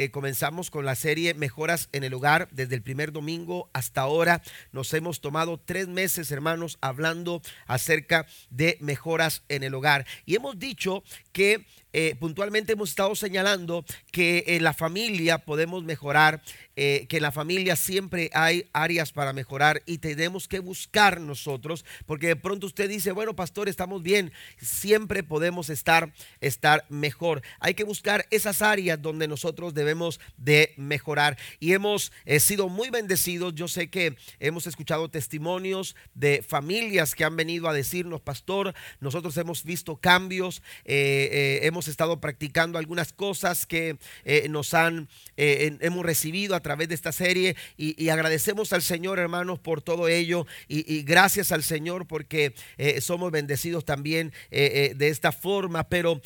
eh, comenzamos con la serie Mejoras en el Hogar. Desde el primer domingo hasta ahora nos hemos tomado tres meses, hermanos, hablando acerca de mejoras en el hogar. Y hemos dicho que eh, puntualmente hemos estado señalando que en la familia podemos mejorar, eh, que en la familia siempre hay áreas para mejorar y tenemos que buscar nosotros, porque de pronto usted dice, bueno, pastor, estamos bien, siempre podemos estar, estar mejor. Hay que buscar esas áreas donde nosotros debemos de mejorar. Y hemos eh, sido muy bendecidos. Yo sé que hemos escuchado testimonios de familias que han venido a decirnos, pastor, nosotros hemos visto cambios, hemos estado practicando algunas cosas que eh, nos han, eh, hemos recibido a través de esta serie y, agradecemos al Señor, hermanos, por todo ello y, gracias al Señor porque eh, somos bendecidos también de esta forma. Pero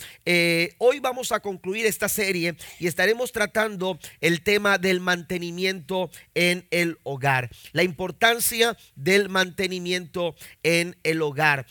hoy vamos a concluir esta serie y estaremos tratando el tema del mantenimiento en el hogar, la importancia del mantenimiento en el hogar.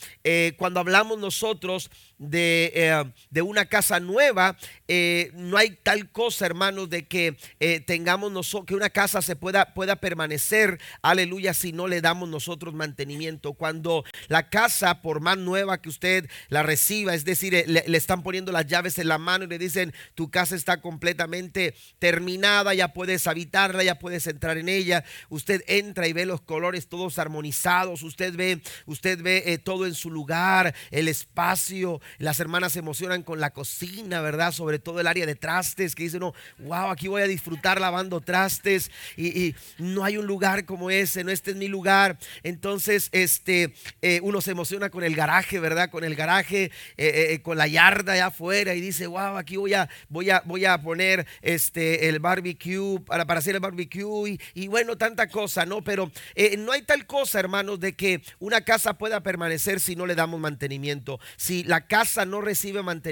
cuando hablamos nosotros de, de una casa nueva, eh, no hay tal cosa, hermanos, de que eh, tengamos nosotros, que una casa se pueda, pueda permanecer, aleluya, si no le damos nosotros mantenimiento. Cuando la casa, por más nueva que usted la reciba, es decir, eh, le, están poniendo las llaves en la mano y le dicen, tu casa está completamente terminada, ya puedes habitarla, ya puedes entrar en ella. Usted entra y ve los colores todos armonizados, usted ve, usted ve todo en su lugar, el espacio, las hermanas se emocionan con la cocina, ¿verdad? Sobre todo el área de trastes, que dice no, wow, aquí voy a disfrutar lavando trastes y, no hay un lugar como ese, no este es mi lugar. Entonces, este, eh, uno se emociona con el garaje, ¿verdad? Con el garaje, eh, eh, con la yarda allá afuera y dice, wow, aquí voy a, voy a, voy a poner este, el barbecue para, para hacer el barbecue y, bueno, tanta cosa, ¿no? Pero no hay tal cosa, hermanos, de que una casa pueda permanecer si no le damos mantenimiento. Si la casa no recibe mantenimiento,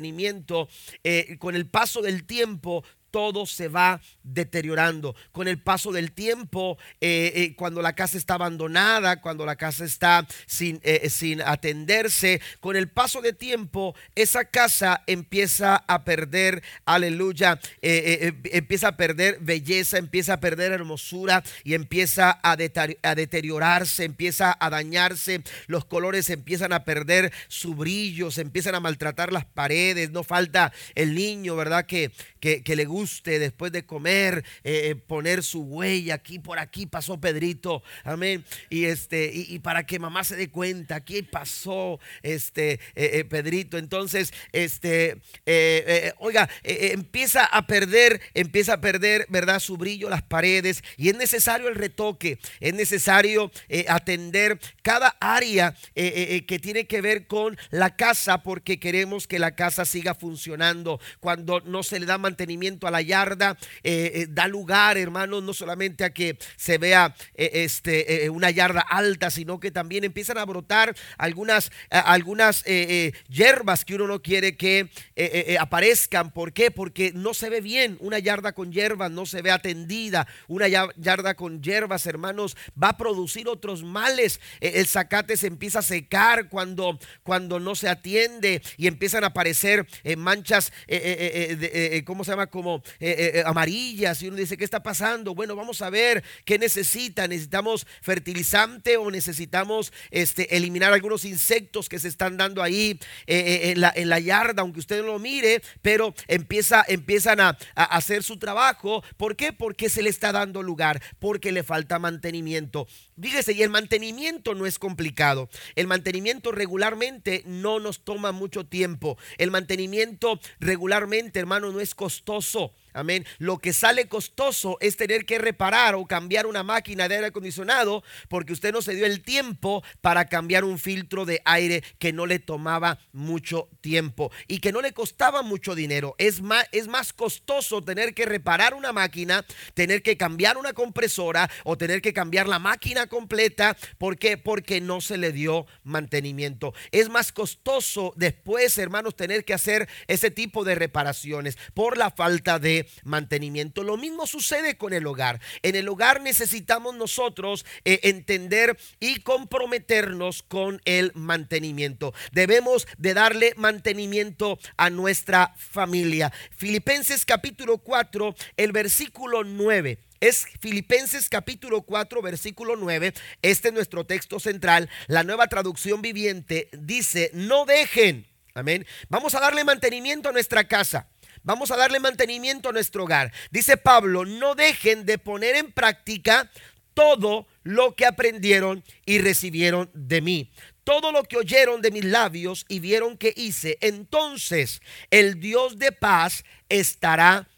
eh, con el paso del tiempo todo se va deteriorando. Con el paso del tiempo, eh, eh, cuando la casa está abandonada, cuando la casa está sin, eh, sin atenderse, con el paso de tiempo, esa casa empieza a perder, aleluya, empieza a perder belleza, empieza a perder hermosura y empieza a, deteriorarse, empieza a dañarse, los colores empiezan a perder su brillo, se empiezan a maltratar las paredes, no falta el niño, ¿verdad? Que, que le gusta guste después de comer eh, eh, poner su huella aquí por aquí pasó Pedrito amén. Y este y, para que mamá se dé cuenta aquí pasó este eh, Pedrito. Entonces este oiga empieza a perder empieza a perder verdad su brillo las paredes y es necesario el retoque es necesario atender cada área que tiene que ver con la casa porque queremos que la casa siga funcionando. Cuando no se le da mantenimiento la yarda, eh, eh, da lugar, hermanos, no solamente a que se vea eh, este, una yarda alta, sino que también empiezan a brotar algunas, algunas hierbas que uno no quiere que aparezcan. ¿Por qué? Porque no se ve bien una yarda con hierbas, no se ve atendida. Una yarda con hierbas, hermanos, va a producir otros males. el zacate se empieza a secar cuando, cuando no se atiende y empiezan a aparecer manchas, ¿cómo se llama? Como eh, eh, eh, amarillas y uno dice, ¿qué está pasando? Bueno, vamos a ver qué necesita. ¿Necesitamos fertilizante o necesitamos este, eliminar algunos insectos que se están dando ahí en, la, en, la, yarda, aunque usted no lo mire, pero empieza, empiezan a, a hacer su trabajo. ¿Por qué? Porque se le está dando lugar, porque le falta mantenimiento. Fíjese, y el mantenimiento no es complicado. El mantenimiento regularmente no nos toma mucho tiempo. El mantenimiento regularmente, hermano, no es costoso. people Amén. Lo que sale costoso es tener que reparar o cambiar una máquina de aire acondicionado porque usted no se dio el tiempo para cambiar un filtro de aire que no le tomaba mucho tiempo y que no le costaba mucho dinero. Es más, es más costoso tener que reparar una máquina, tener que cambiar una compresora o tener que cambiar la máquina completa. ¿Por qué? Porque no se le dio mantenimiento. Es más costoso después, hermanos, tener que hacer ese tipo de reparaciones por la falta de mantenimiento. Lo mismo sucede con el hogar. En el hogar necesitamos nosotros eh, entender y comprometernos con el mantenimiento. Debemos de darle mantenimiento a nuestra familia. Filipenses capítulo 4, el versículo 9 es Filipenses capítulo 4, versículo 9. Este es nuestro texto central. La nueva traducción viviente dice, no dejen, amén. Vamos a darle mantenimiento a nuestra casa. Vamos a darle mantenimiento a nuestro hogar. Dice Pablo, no dejen de poner en práctica todo lo que aprendieron y recibieron de mí. Todo lo que oyeron de mis labios y vieron que hice. Entonces el Dios de paz estará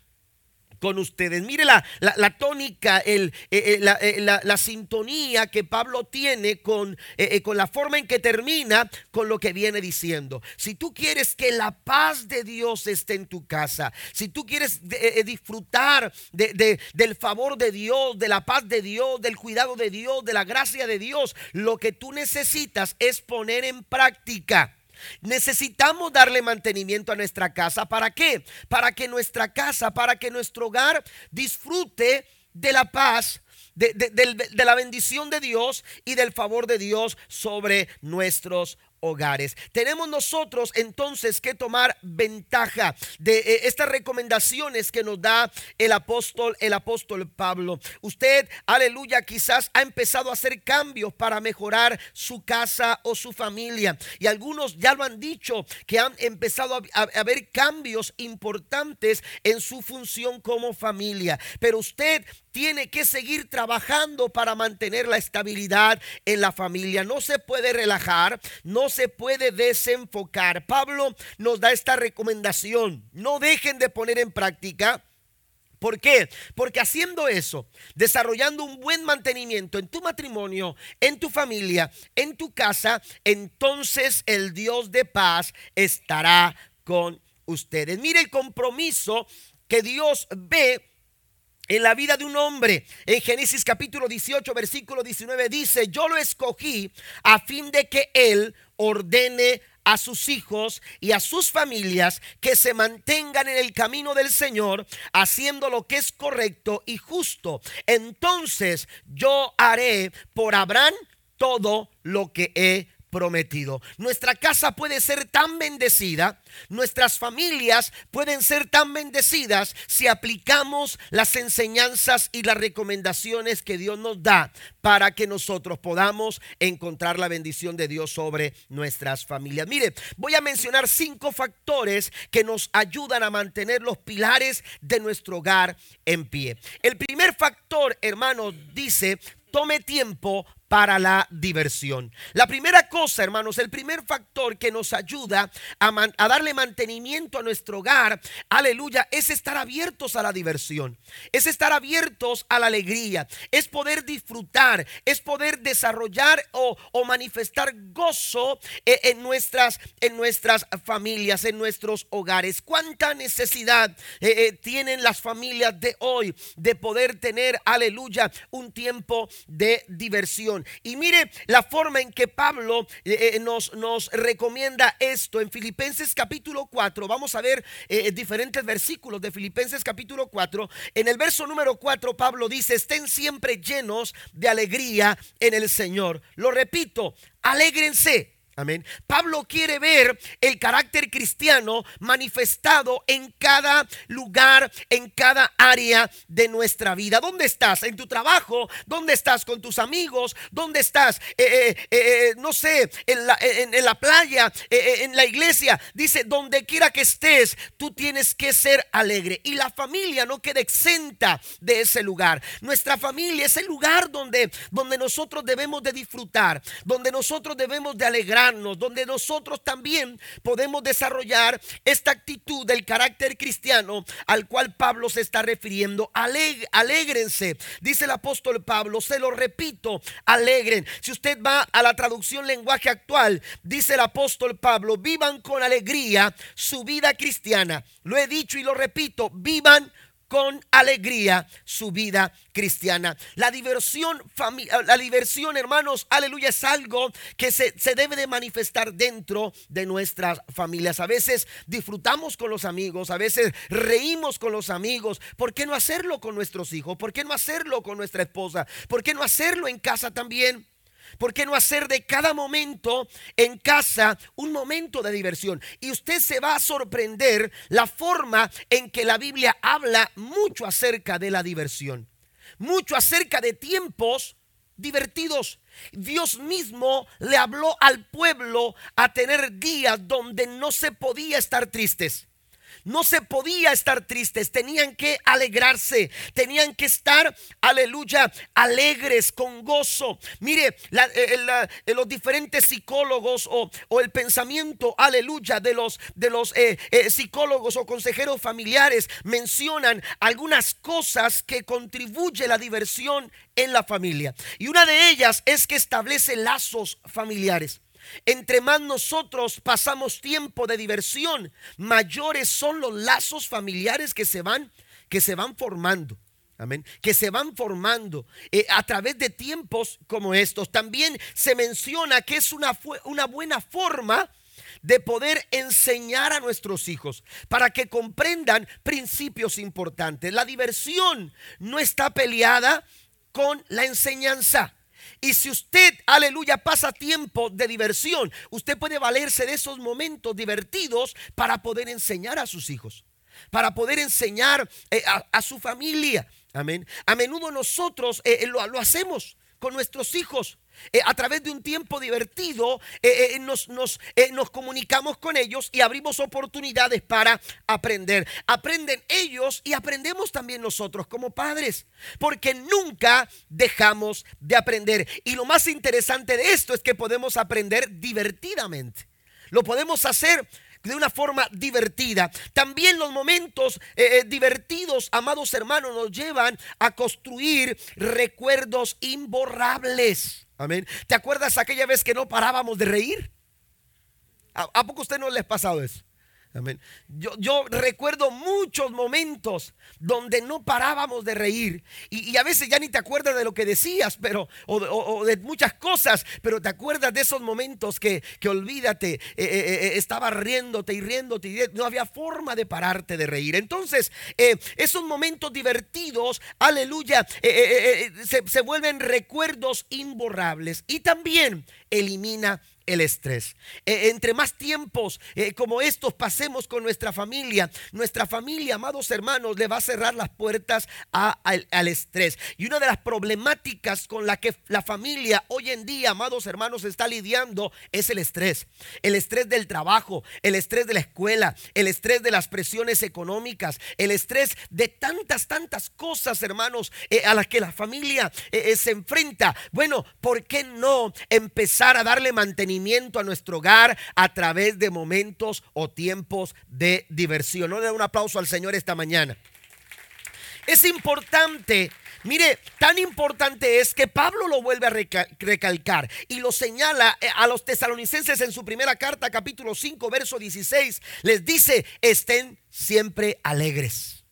con ustedes. Mire la, la, tónica, el, eh, eh, eh, la, la, sintonía que Pablo tiene con, con la forma en que termina con lo que viene diciendo. Si tú quieres que la paz de Dios esté en tu casa, si tú quieres disfrutar de, del favor de Dios, de la paz de Dios, del cuidado de Dios, de la gracia de Dios, lo que tú necesitas es poner en práctica Necesitamos darle mantenimiento a nuestra casa. ¿Para qué? Para que nuestra casa, para que nuestro hogar disfrute de la paz, de, de, la bendición de Dios y del favor de Dios sobre nuestros hogares. Tenemos nosotros entonces que tomar ventaja de eh, estas recomendaciones que nos da el apóstol, el apóstol Pablo. Usted, aleluya, quizás ha empezado a hacer cambios para mejorar su casa o su familia. Y algunos ya lo han dicho, que han empezado a, a haber cambios importantes en su función como familia. Pero usted tiene que seguir trabajando para mantener la estabilidad en la familia. No se puede relajar, no se puede desenfocar. Pablo nos da esta recomendación. No dejen de poner en práctica. ¿Por qué? Porque haciendo eso, desarrollando un buen mantenimiento en tu matrimonio, en tu familia, en tu casa, entonces el Dios de paz estará con ustedes. Mire el compromiso que Dios ve en la vida de un hombre. En Génesis capítulo 18, versículo 19 dice, yo lo escogí a fin de que él ordene a sus hijos y a sus familias que se mantengan en el camino del Señor, haciendo lo que es correcto y justo. Entonces yo haré por Abraham todo lo que he prometido. Nuestra casa puede ser tan bendecida, nuestras familias pueden ser tan bendecidas si aplicamos las enseñanzas y las recomendaciones que Dios nos da para que nosotros podamos encontrar la bendición de Dios sobre nuestras familias. Mire, voy a mencionar cinco factores que nos ayudan a mantener los pilares de nuestro hogar en pie. El primer factor, hermano, dice, tome tiempo para la diversión. La primera cosa, hermanos, el primer factor que nos ayuda a, darle mantenimiento a nuestro hogar, aleluya, es estar abiertos a la diversión, es estar abiertos a la alegría, es poder disfrutar, es poder desarrollar o, manifestar gozo eh, en, nuestras, familias, en nuestros hogares. ¿Cuánta necesidad eh, eh, tienen las familias de hoy de poder tener, aleluya, un tiempo de diversión? Y mire la forma en que Pablo eh, eh, nos, nos recomienda esto en Filipenses capítulo 4. Vamos a ver eh, diferentes versículos de Filipenses capítulo 4. En el verso número 4 Pablo dice, estén siempre llenos de alegría en el Señor. Lo repito, alégrense. Amén. Pablo quiere ver el carácter cristiano manifestado en cada lugar, en cada área de nuestra vida. ¿Dónde estás? ¿En tu trabajo? ¿Dónde estás con tus amigos? ¿Dónde estás? Eh, eh, eh, no sé, en la, la playa, en la iglesia. Dice, donde quiera que estés, tú tienes que ser alegre. Y la familia no queda exenta de ese lugar. Nuestra familia es el lugar donde, donde nosotros debemos de disfrutar, donde nosotros debemos de alegrar donde nosotros también podemos desarrollar esta actitud del carácter cristiano al cual Pablo se está refiriendo. Aleg alégrense, dice el apóstol Pablo, se lo repito, alegren. Si usted va a la traducción lenguaje actual, dice el apóstol Pablo, vivan con alegría su vida cristiana. Lo he dicho y lo repito, vivan con alegría su vida cristiana. La diversión, la diversión, hermanos, aleluya, es algo que se, se debe de manifestar dentro de nuestras familias. A veces disfrutamos con los amigos, a veces reímos con los amigos. ¿Por qué no hacerlo con nuestros hijos? ¿Por qué no hacerlo con nuestra esposa? ¿Por qué no hacerlo en casa también? ¿Por qué no hacer de cada momento en casa un momento de diversión? Y usted se va a sorprender la forma en que la Biblia habla mucho acerca de la diversión, mucho acerca de tiempos divertidos. Dios mismo le habló al pueblo a tener días donde no se podía estar tristes. No se podía estar tristes, tenían que alegrarse, tenían que estar, aleluya, alegres, con gozo. Mire, eh, eh, los diferentes psicólogos o, el pensamiento, aleluya, de los, de los eh, psicólogos o consejeros familiares mencionan algunas cosas que contribuye la diversión en la familia. Y una de ellas es que establece lazos familiares. Entre más nosotros pasamos tiempo de diversión, mayores son los lazos familiares que se van, que se van formando. Amén. Que se van formando eh, a través de tiempos como estos. También se menciona que es una, una buena forma de poder enseñar a nuestros hijos para que comprendan principios importantes. La diversión no está peleada con la enseñanza. Y si usted, aleluya, pasa tiempo de diversión, usted puede valerse de esos momentos divertidos para poder enseñar a sus hijos, para poder enseñar eh, a, su familia. Amén. A menudo nosotros eh, lo, lo hacemos con nuestros hijos. Eh, a través de un tiempo divertido eh, eh, nos, nos, nos comunicamos con ellos y abrimos oportunidades para aprender. Aprenden ellos y aprendemos también nosotros como padres, porque nunca dejamos de aprender. Y lo más interesante de esto es que podemos aprender divertidamente. Lo podemos hacer de una forma divertida. También los momentos divertidos, amados hermanos, nos llevan a construir recuerdos imborrables. Amén. ¿Te acuerdas aquella vez que no parábamos de reír? ¿A, poco a usted no les ha pasado eso? Yo, recuerdo muchos momentos donde no parábamos de reír y, a veces ya ni te acuerdas de lo que decías, pero o, de muchas cosas, pero te acuerdas de esos momentos que, olvídate, eh, eh, eh, estaba riéndote y riéndote y no había forma de pararte de reír. Entonces, esos momentos divertidos, aleluya, se, se vuelven recuerdos imborrables y también elimina el estrés. Eh, entre más tiempos eh, como estos pasemos con nuestra familia, nuestra familia, amados hermanos, le va a cerrar las puertas al, estrés. Y una de las problemáticas con la que la familia hoy en día, amados hermanos, está lidiando es el estrés. El estrés del trabajo, el estrés de la escuela, el estrés de las presiones económicas, el estrés de tantas, tantas cosas, hermanos, eh, a las que la familia se enfrenta. Bueno, ¿por qué no empezar a darle mantenimiento? A nuestro hogar a través de momentos o tiempos de diversión. No le da un aplauso al Señor esta mañana. Es importante Mire, tan importante es que Pablo lo vuelve a recalcar y lo señala eh, a los tesalonicenses en su primera carta, capítulo 5, verso 16. Les dice, estén siempre alegres.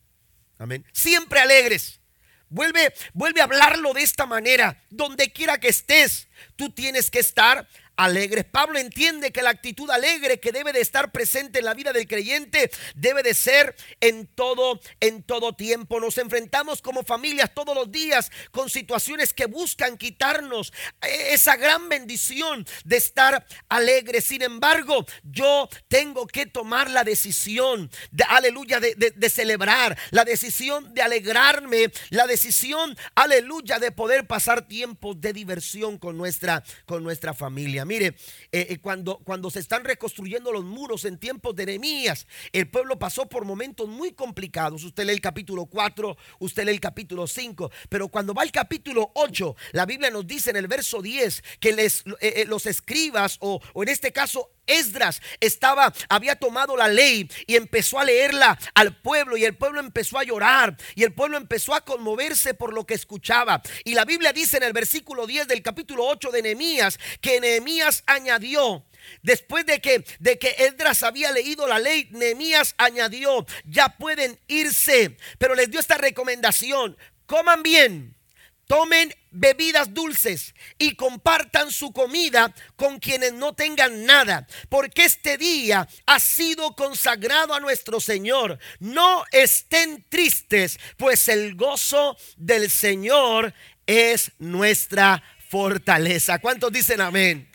Amén. Siempre alegres. Vuelve, vuelve a hablarlo de esta manera. Donde quiera que estés, tú tienes que estar alegres. Pablo entiende que la actitud alegre que debe de estar presente en la vida del creyente debe de ser en todo en todo tiempo. Nos enfrentamos como familias todos los días con situaciones que buscan quitarnos esa gran bendición de estar alegres. Sin embargo, yo tengo que tomar la decisión de aleluya de, de celebrar, la decisión de alegrarme, la decisión aleluya de poder pasar tiempos de diversión con nuestra con nuestra familia. Mire, eh, eh, cuando, cuando se están reconstruyendo los muros en tiempos de Nehemías, el pueblo pasó por momentos muy complicados. Usted lee el capítulo 4, usted lee el capítulo 5, pero cuando va el capítulo 8, la Biblia nos dice en el verso 10 que les, eh, los escribas o, o en este caso Esdras estaba, había tomado la ley y empezó a leerla al pueblo y el pueblo empezó a llorar y el pueblo empezó a conmoverse por lo que escuchaba. Y la Biblia dice en el versículo 10 del capítulo 8 de Nehemías que Nehemías añadió Después de que, de que Esdras había leído la ley, Nehemías añadió, ya pueden irse, pero les dio esta recomendación, coman bien, tomen bebidas dulces y compartan su comida con quienes no tengan nada, porque este día ha sido consagrado a nuestro Señor. No estén tristes, pues el gozo del Señor es nuestra fortaleza. ¿Cuántos dicen amén?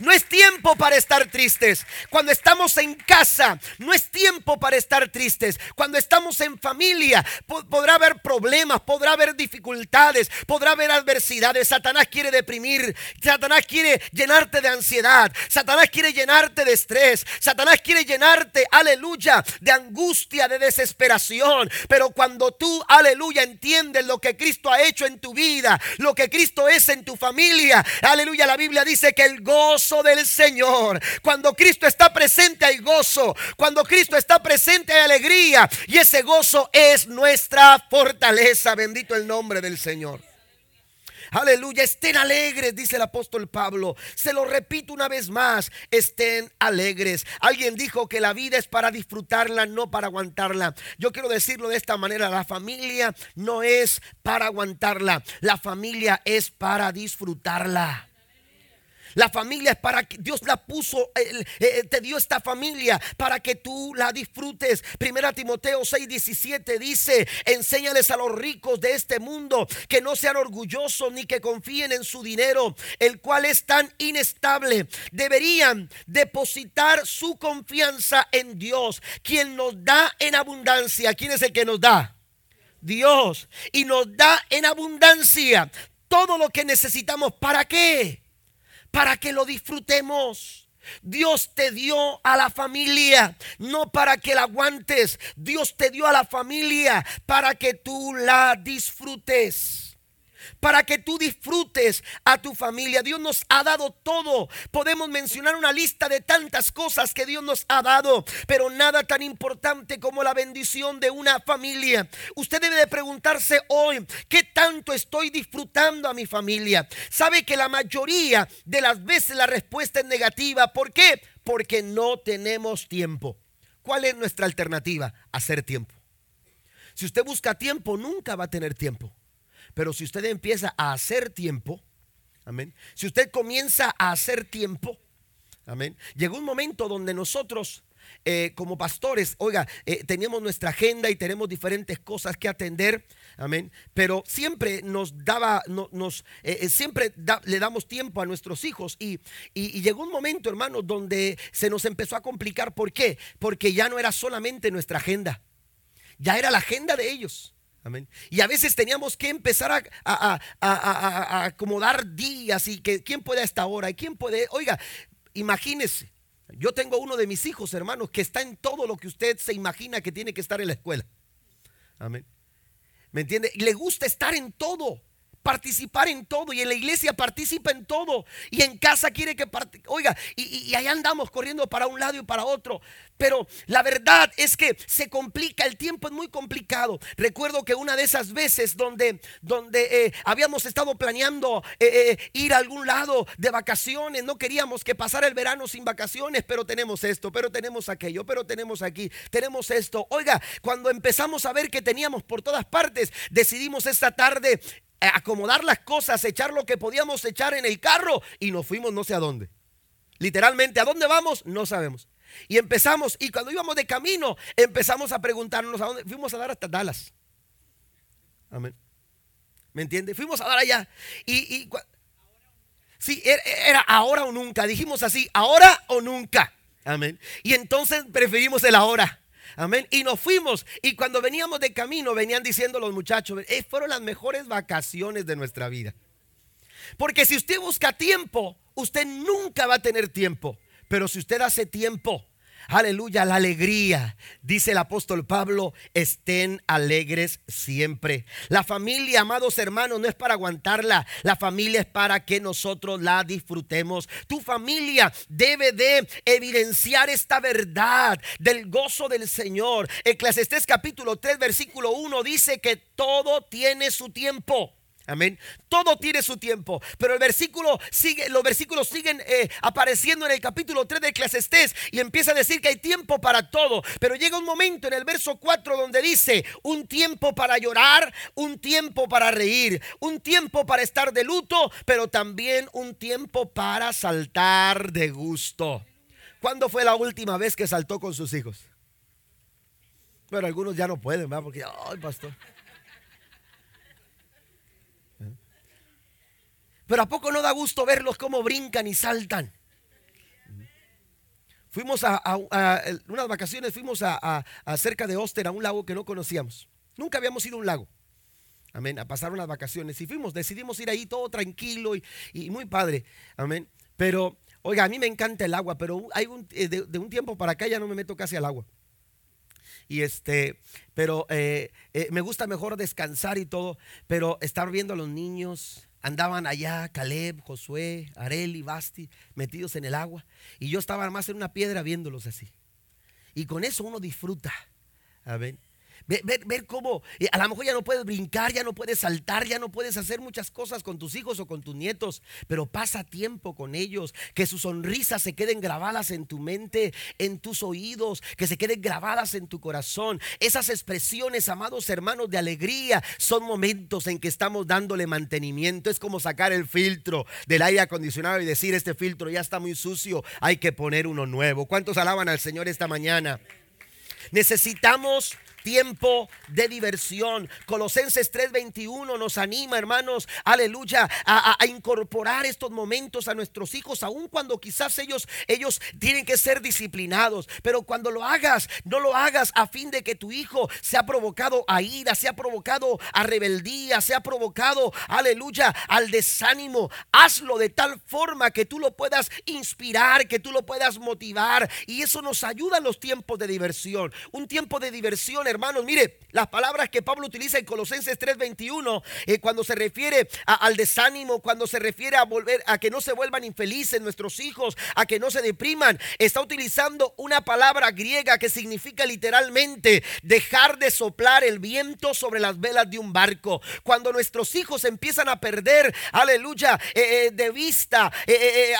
No es tiempo para estar tristes. Cuando estamos en casa, no es tiempo para estar tristes. Cuando estamos en familia, podrá haber problemas, podrá haber dificultades, podrá haber adversidades. Satanás quiere deprimir, Satanás quiere llenarte de ansiedad, Satanás quiere llenarte de estrés, Satanás quiere llenarte, aleluya, de angustia, de desesperación. Pero cuando tú, aleluya, entiendes lo que Cristo ha hecho en tu vida, lo que Cristo es en tu familia, aleluya, la Biblia dice que el gozo del Señor. Cuando Cristo está presente hay gozo. Cuando Cristo está presente hay alegría. Y ese gozo es nuestra fortaleza. Bendito el nombre del Señor. Aleluya, estén alegres, dice el apóstol Pablo. Se lo repito una vez más, estén alegres. Alguien dijo que la vida es para disfrutarla, no para aguantarla. Yo quiero decirlo de esta manera, la familia no es para aguantarla, la familia es para disfrutarla. La familia es para que Dios la puso, eh, te dio esta familia para que tú la disfrutes. Primera Timoteo 6, 17 dice, enséñales a los ricos de este mundo que no sean orgullosos ni que confíen en su dinero, el cual es tan inestable. Deberían depositar su confianza en Dios, quien nos da en abundancia. ¿Quién es el que nos da? Dios. Y nos da en abundancia todo lo que necesitamos. ¿Para qué? Para que lo disfrutemos. Dios te dio a la familia, no para que la aguantes. Dios te dio a la familia para que tú la disfrutes para que tú disfrutes a tu familia. Dios nos ha dado todo. Podemos mencionar una lista de tantas cosas que Dios nos ha dado, pero nada tan importante como la bendición de una familia. Usted debe de preguntarse hoy, ¿qué tanto estoy disfrutando a mi familia? Sabe que la mayoría de las veces la respuesta es negativa. ¿Por qué? Porque no tenemos tiempo. ¿Cuál es nuestra alternativa? Hacer tiempo. Si usted busca tiempo, nunca va a tener tiempo. Pero si usted empieza a hacer tiempo, amén. Si usted comienza a hacer tiempo, amén. Llegó un momento donde nosotros eh, como pastores, oiga, eh, teníamos nuestra agenda y tenemos diferentes cosas que atender, amén. Pero siempre nos daba, nos, eh, siempre le damos tiempo a nuestros hijos y, y, llegó un momento, hermanos, donde se nos empezó a complicar. ¿Por qué? Porque ya no era solamente nuestra agenda, ya era la agenda de ellos. Y a veces teníamos que empezar a, acomodar días y que quién puede a esta hora y quién puede. Oiga, imagínese, yo tengo uno de mis hijos, hermanos, que está en todo lo que usted se imagina que tiene que estar en la escuela. Amén. ¿Me entiende? Y le gusta estar en todo participar en todo y en la iglesia participa en todo y en casa quiere que oiga y, y, ahí andamos corriendo para un lado y para otro pero la verdad es que se complica el tiempo es muy complicado recuerdo que una de esas veces donde donde eh, habíamos estado planeando eh, eh, ir a algún lado de vacaciones no queríamos que pasara el verano sin vacaciones pero tenemos esto pero tenemos aquello pero tenemos aquí tenemos esto oiga cuando empezamos a ver que teníamos por todas partes decidimos esta tarde acomodar las cosas, echar lo que podíamos echar en el carro y nos fuimos no sé a dónde. Literalmente, ¿a dónde vamos? No sabemos. Y empezamos, y cuando íbamos de camino, empezamos a preguntarnos a dónde. Fuimos a dar hasta Dallas. Amén. ¿Me entiende? Fuimos a dar allá. Y, y sí, era, era ahora o nunca. Dijimos así, ahora o nunca. Amén. Y entonces preferimos el ahora. Amén. Y nos fuimos. Y cuando veníamos de camino, venían diciendo los muchachos, eh, fueron las mejores vacaciones de nuestra vida. Porque si usted busca tiempo, usted nunca va a tener tiempo. Pero si usted hace tiempo, aleluya, la alegría. Dice el apóstol Pablo, estén alegres siempre. La familia, amados hermanos, no es para aguantarla. La familia es para que nosotros la disfrutemos. Tu familia debe de evidenciar esta verdad del gozo del Señor. Eclesiastés capítulo 3, versículo 1 dice que todo tiene su tiempo. Amén. Todo tiene su tiempo. Pero el versículo sigue, los versículos siguen eh, apareciendo en el capítulo 3 de Eclesiastés y empieza a decir que hay tiempo para todo. Pero llega un momento en el verso 4 donde dice un tiempo para llorar, un tiempo para reír, un tiempo para estar de luto, pero también un tiempo para saltar de gusto. ¿Cuándo fue la última vez que saltó con sus hijos? Bueno, algunos ya no pueden, ¿verdad? Porque, ay, pastor. Pero ¿a poco no da gusto verlos cómo brincan y saltan? Fuimos a, unas vacaciones, fuimos a, cerca de Oster, a un lago que no conocíamos. Nunca habíamos ido a un lago. Amén. A pasar unas vacaciones. Y fuimos, decidimos ir ahí todo tranquilo y, muy padre. Amén. Pero, oiga, a mí me encanta el agua, pero hay un, eh, de, un tiempo para acá ya no me meto casi al agua. Y este, pero eh, eh, me gusta mejor descansar y todo, pero estar viendo a los niños, Andaban allá Caleb, Josué, Areli, Basti, metidos en el agua. Y yo estaba más en una piedra viéndolos así. Y con eso uno disfruta. Amén. Ver, cómo eh, a lo mejor ya no puedes brincar, ya no puedes saltar, ya no puedes hacer muchas cosas con tus hijos o con tus nietos, pero pasa tiempo con ellos, que sus sonrisas se queden grabadas en tu mente, en tus oídos, que se queden grabadas en tu corazón. Esas expresiones, amados hermanos, de alegría son momentos en que estamos dándole mantenimiento. Es como sacar el filtro del aire acondicionado y decir, este filtro ya está muy sucio, hay que poner uno nuevo. ¿Cuántos alaban al Señor esta mañana? Necesitamos tiempo de diversión. Colosenses 3:21 nos anima, hermanos, aleluya, a, incorporar estos momentos a nuestros hijos, aun cuando quizás ellos, ellos tienen que ser disciplinados. Pero cuando lo hagas, no lo hagas a fin de que tu hijo sea provocado a ira, sea provocado a rebeldía, sea provocado, aleluya, al desánimo. Hazlo de tal forma que tú lo puedas inspirar, que tú lo puedas motivar. Y eso nos ayuda en los tiempos de diversión. Un tiempo de diversión hermanos, mire, las palabras que Pablo utiliza en Colosenses 3:21, eh, cuando se refiere al desánimo, cuando se refiere a volver, a que no se vuelvan infelices nuestros hijos, a que no se depriman, está utilizando una palabra griega que significa literalmente dejar de soplar el viento sobre las velas de un barco. Cuando nuestros hijos empiezan a perder, aleluya, eh, eh, de vista,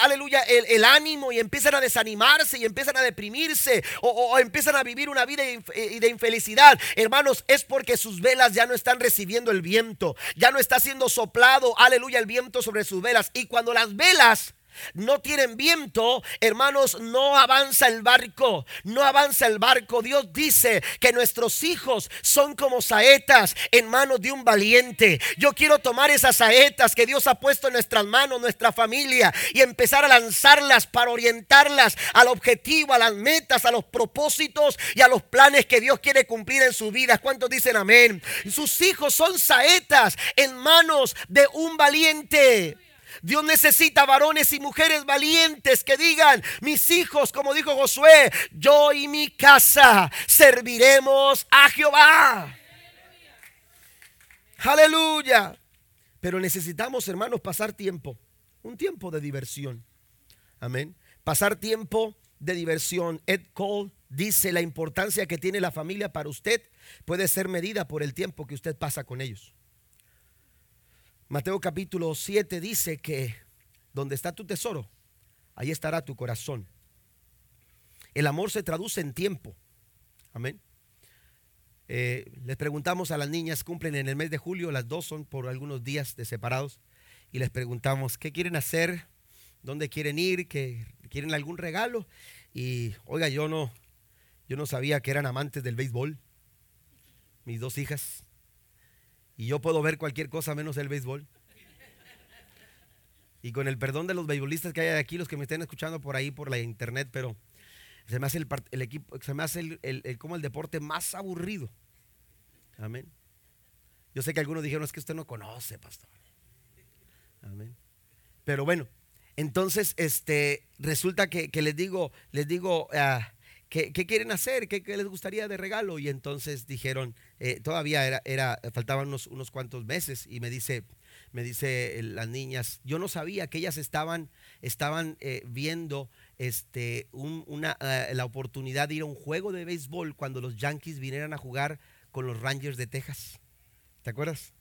aleluya, el, ánimo y empiezan a desanimarse y empiezan a deprimirse o, o empiezan a vivir una vida de infelicidad hermanos, es porque sus velas ya no están recibiendo el viento, ya no está siendo soplado, aleluya, el viento sobre sus velas. Y cuando las velas no tienen viento, hermanos, no avanza el barco, no avanza el barco. Dios dice que nuestros hijos son como saetas en manos de un valiente. Yo quiero tomar esas saetas que Dios ha puesto en nuestras manos, nuestra familia, y empezar a lanzarlas para orientarlas al objetivo, a las metas, a los propósitos y a los planes que Dios quiere cumplir en su vida. ¿Cuántos dicen amén? Sus hijos son saetas en manos de un valiente. Dios necesita varones y mujeres valientes que digan, mis hijos, como dijo Josué, yo y mi casa serviremos a Jehová. Aleluya. Pero necesitamos, hermanos, pasar tiempo, un tiempo de diversión. Amén. Pasar tiempo de diversión. Ed Cole dice la importancia que tiene la familia para usted puede ser medida por el tiempo que usted pasa con ellos. Mateo capítulo 7 dice que donde está tu tesoro, ahí estará tu corazón. El amor se traduce en tiempo. Amén. Eh, les preguntamos a las niñas, cumplen en el mes de julio, las dos son por algunos días de separados, y les preguntamos qué quieren hacer, dónde quieren ir, que quieren algún regalo. Y oiga, yo no, yo no sabía que eran amantes del béisbol, mis dos hijas y yo puedo ver cualquier cosa menos el béisbol. Y con el perdón de los beisbolistas que hay aquí, los que me estén escuchando por ahí por la internet, pero se me hace el, equipo, se me hace el, como el deporte más aburrido. Amén. Yo sé que algunos dijeron, es que usted no conoce, pastor. Amén. Pero bueno, entonces este, resulta que, les digo, les digo, ah, ¿qué, quieren hacer? ¿Qué, les gustaría de regalo? Y entonces dijeron, eh, todavía era, era, faltaban unos, unos cuantos meses y me dice, me dice las niñas, yo no sabía que ellas estaban, estaban eh, viendo este, una, eh, la oportunidad de ir a un juego de béisbol cuando los Yankees vinieran a jugar con los Rangers de Texas. ¿Te acuerdas?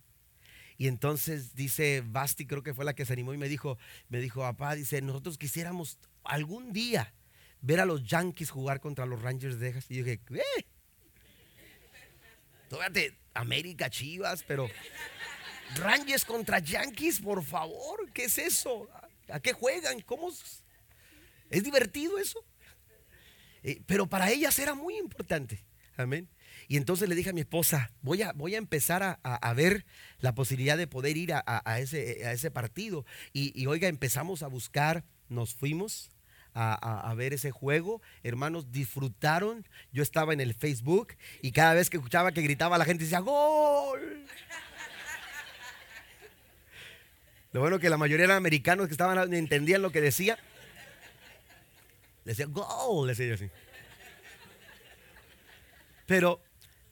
Y entonces dice Basti, creo que fue la que se animó y me dijo, me dijo, papá, dice, nosotros quisiéramos algún día ver a los Yankees jugar contra los Rangers de Texas. Y yo dije, ¿qué? Tómate América, Chivas, pero Rangers contra Yankees, por favor, ¿qué es eso? ¿A qué juegan? ¿Cómo? ¿Es divertido eso? Eh, pero para ellas era muy importante. Amén. Y entonces le dije a mi esposa, voy a, voy a empezar a, ver la posibilidad de poder ir a, ese, a ese, partido. Y, oiga, empezamos a buscar, nos fuimos a, ver ese juego. Hermanos, disfrutaron. Yo estaba en el Facebook y cada vez que escuchaba que gritaba la gente decía, ¡Gol! Lo bueno que la mayoría eran americanos que estaban, entendían lo que decía. Decía, ¡Gol! Decía yo así. Pero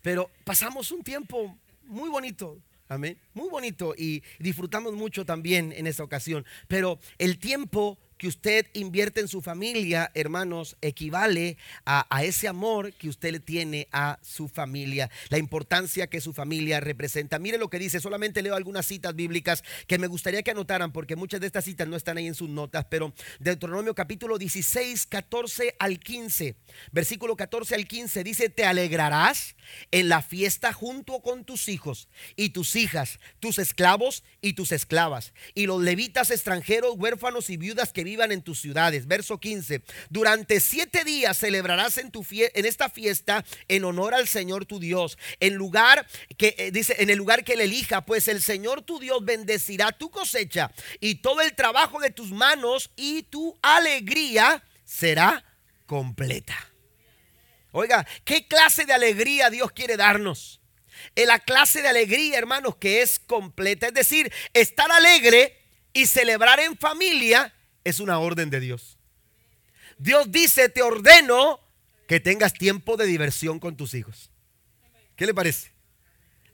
pero pasamos un tiempo muy bonito. Amén. Muy bonito y disfrutamos mucho también en esta ocasión. Pero el tiempo que usted invierte en su familia, hermanos, equivale a, ese amor que usted le tiene a su familia, la importancia que su familia representa. Mire lo que dice, solamente leo algunas citas bíblicas que me gustaría que anotaran, porque muchas de estas citas no están ahí en sus notas, pero Deuteronomio capítulo 16, 14 al 15, versículo 14 al 15 dice, te alegrarás en la fiesta junto con tus hijos y tus hijas, tus esclavos y tus esclavas, y los levitas extranjeros, huérfanos y viudas que vivan en tus ciudades. Verso 15. Durante siete días celebrarás en, tu en esta fiesta en honor al Señor tu Dios. En lugar que eh, dice, en el lugar que él elija, pues el Señor tu Dios bendecirá tu cosecha y todo el trabajo de tus manos y tu alegría será completa. Oiga, ¿qué clase de alegría Dios quiere darnos? En la clase de alegría, hermanos, que es completa. Es decir, estar alegre y celebrar en familia es una orden de Dios. Dios dice, te ordeno que tengas tiempo de diversión con tus hijos. ¿Qué le parece?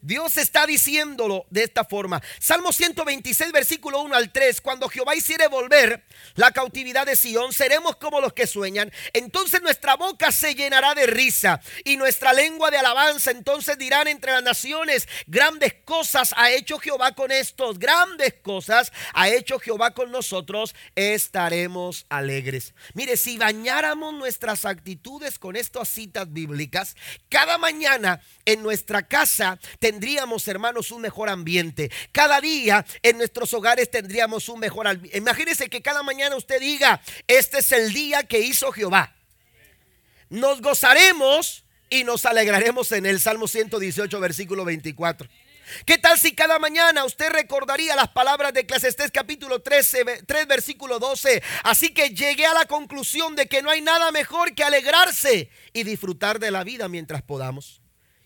Dios está diciéndolo de esta forma. Salmo 126, versículo 1 al 3. Cuando Jehová hiciere volver la cautividad de Sión, seremos como los que sueñan. Entonces nuestra boca se llenará de risa y nuestra lengua de alabanza. Entonces dirán entre las naciones, grandes cosas ha hecho Jehová con estos. Grandes cosas ha hecho Jehová con nosotros. Estaremos alegres. Mire, si bañáramos nuestras actitudes con estas citas bíblicas, cada mañana en nuestra casa tendríamos, hermanos, un mejor ambiente. Cada día en nuestros hogares tendríamos un mejor ambiente. Imagínense que cada mañana usted diga, este es el día que hizo Jehová. Nos gozaremos y nos alegraremos en el Salmo 118, versículo 24. ¿Qué tal si cada mañana usted recordaría las palabras de Eclesiastés capítulo 13, 3 versículo 12? Así que llegué a la conclusión de que no hay nada mejor que alegrarse y disfrutar de la vida mientras podamos.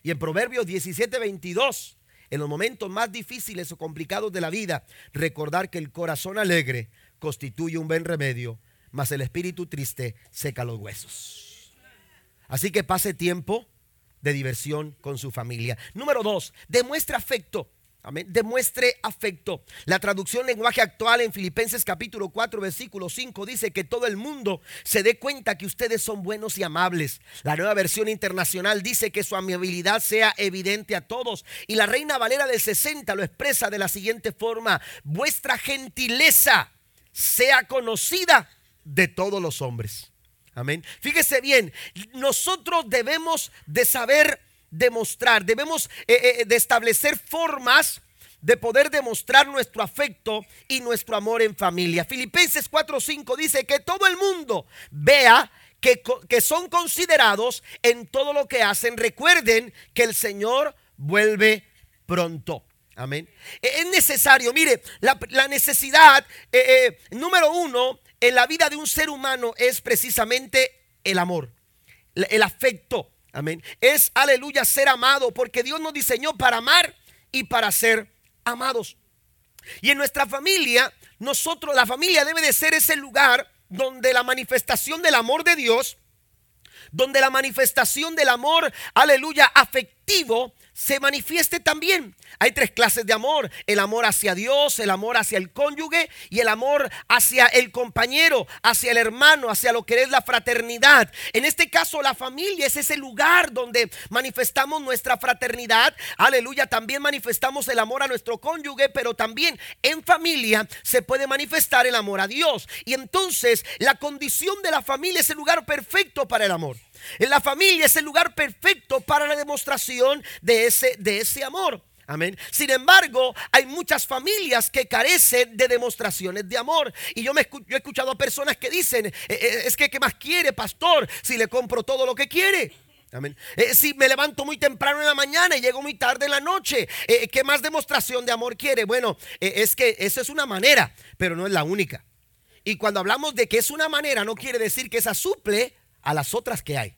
Y en Proverbios 17, 22, en los momentos más difíciles o complicados de la vida, recordar que el corazón alegre constituye un buen remedio, mas el espíritu triste seca los huesos. Así que pase tiempo de diversión con su familia. Número dos, demuestra afecto. Demuestre afecto. La traducción lenguaje actual en Filipenses capítulo 4 versículo 5 dice que todo el mundo se dé cuenta que ustedes son buenos y amables. La nueva versión internacional dice que su amabilidad sea evidente a todos. Y la Reina Valera del 60 lo expresa de la siguiente forma. Vuestra gentileza sea conocida de todos los hombres. Amén. Fíjese bien, nosotros debemos de saber demostrar, debemos eh, eh, de establecer formas de poder demostrar nuestro afecto y nuestro amor en familia. Filipenses 4:5 dice que todo el mundo vea que, que, son considerados en todo lo que hacen. Recuerden que el Señor vuelve pronto. Amén. E, es necesario, mire, la, necesidad eh, número uno en la vida de un ser humano es precisamente el amor, el afecto. Amén. Es, aleluya, ser amado, porque Dios nos diseñó para amar y para ser amados. Y en nuestra familia, nosotros, la familia debe de ser ese lugar donde la manifestación del amor de Dios donde la manifestación del amor, aleluya, afectivo, se manifieste también. Hay tres clases de amor. El amor hacia Dios, el amor hacia el cónyuge y el amor hacia el compañero, hacia el hermano, hacia lo que es la fraternidad. En este caso, la familia es ese lugar donde manifestamos nuestra fraternidad. Aleluya. También manifestamos el amor a nuestro cónyuge, pero también en familia se puede manifestar el amor a Dios. Y entonces la condición de la familia es el lugar perfecto para el amor. La familia es el lugar perfecto para la demostración de ese, de ese amor. Amén. Sin embargo, hay muchas familias que carecen de demostraciones de amor. Y yo, me, he escuchado a personas que dicen, eh, eh, es que ¿qué más quiere, pastor? Si le compro todo lo que quiere. Amén. Eh, si me levanto muy temprano en la mañana y llego muy tarde en la noche, ¿qué más demostración de amor quiere? Bueno, es que eso es una manera, pero no es la única. Y cuando hablamos de que es una manera, no quiere decir que esa suple a las otras que hay.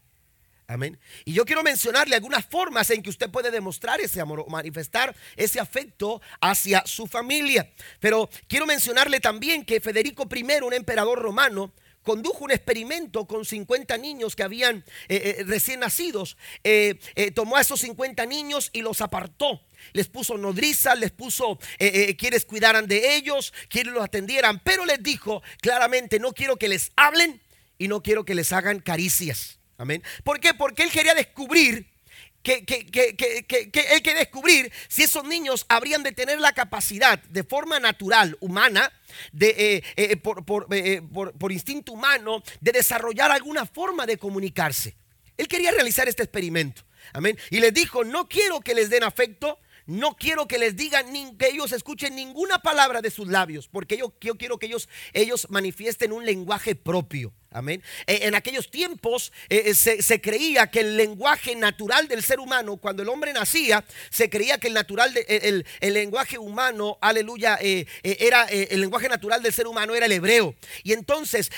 Amén. Y yo quiero mencionarle algunas formas en que usted puede demostrar ese amor o manifestar ese afecto hacia su familia. Pero quiero mencionarle también que Federico I, un emperador romano, condujo un experimento con 50 niños que habían eh, eh, recién nacidos. Eh, tomó a esos 50 niños y los apartó. Les puso nodriza, les puso quienes cuidaran de ellos, quienes los atendieran. Pero les dijo claramente, no quiero que les hablen y no quiero que les hagan caricias. Amén. ¿Por qué? Porque él quería descubrir que, que, que, que, él quería descubrir si esos niños habrían de tener la capacidad de forma natural, humana, de, eh, eh, por, por, eh, por, por instinto humano, de desarrollar alguna forma de comunicarse. Él quería realizar este experimento. Amén. Y les dijo, no quiero que les den afecto, no quiero que les digan ni que ellos escuchen ninguna palabra de sus labios, porque yo, yo quiero que ellos, ellos manifiesten un lenguaje propio. Amén. Eh, en aquellos tiempos eh, eh, se, creía que el lenguaje natural del ser humano, cuando el hombre nacía, se creía que el natural, el, lenguaje humano, aleluya, era el lenguaje natural del ser humano era el hebreo. Y entonces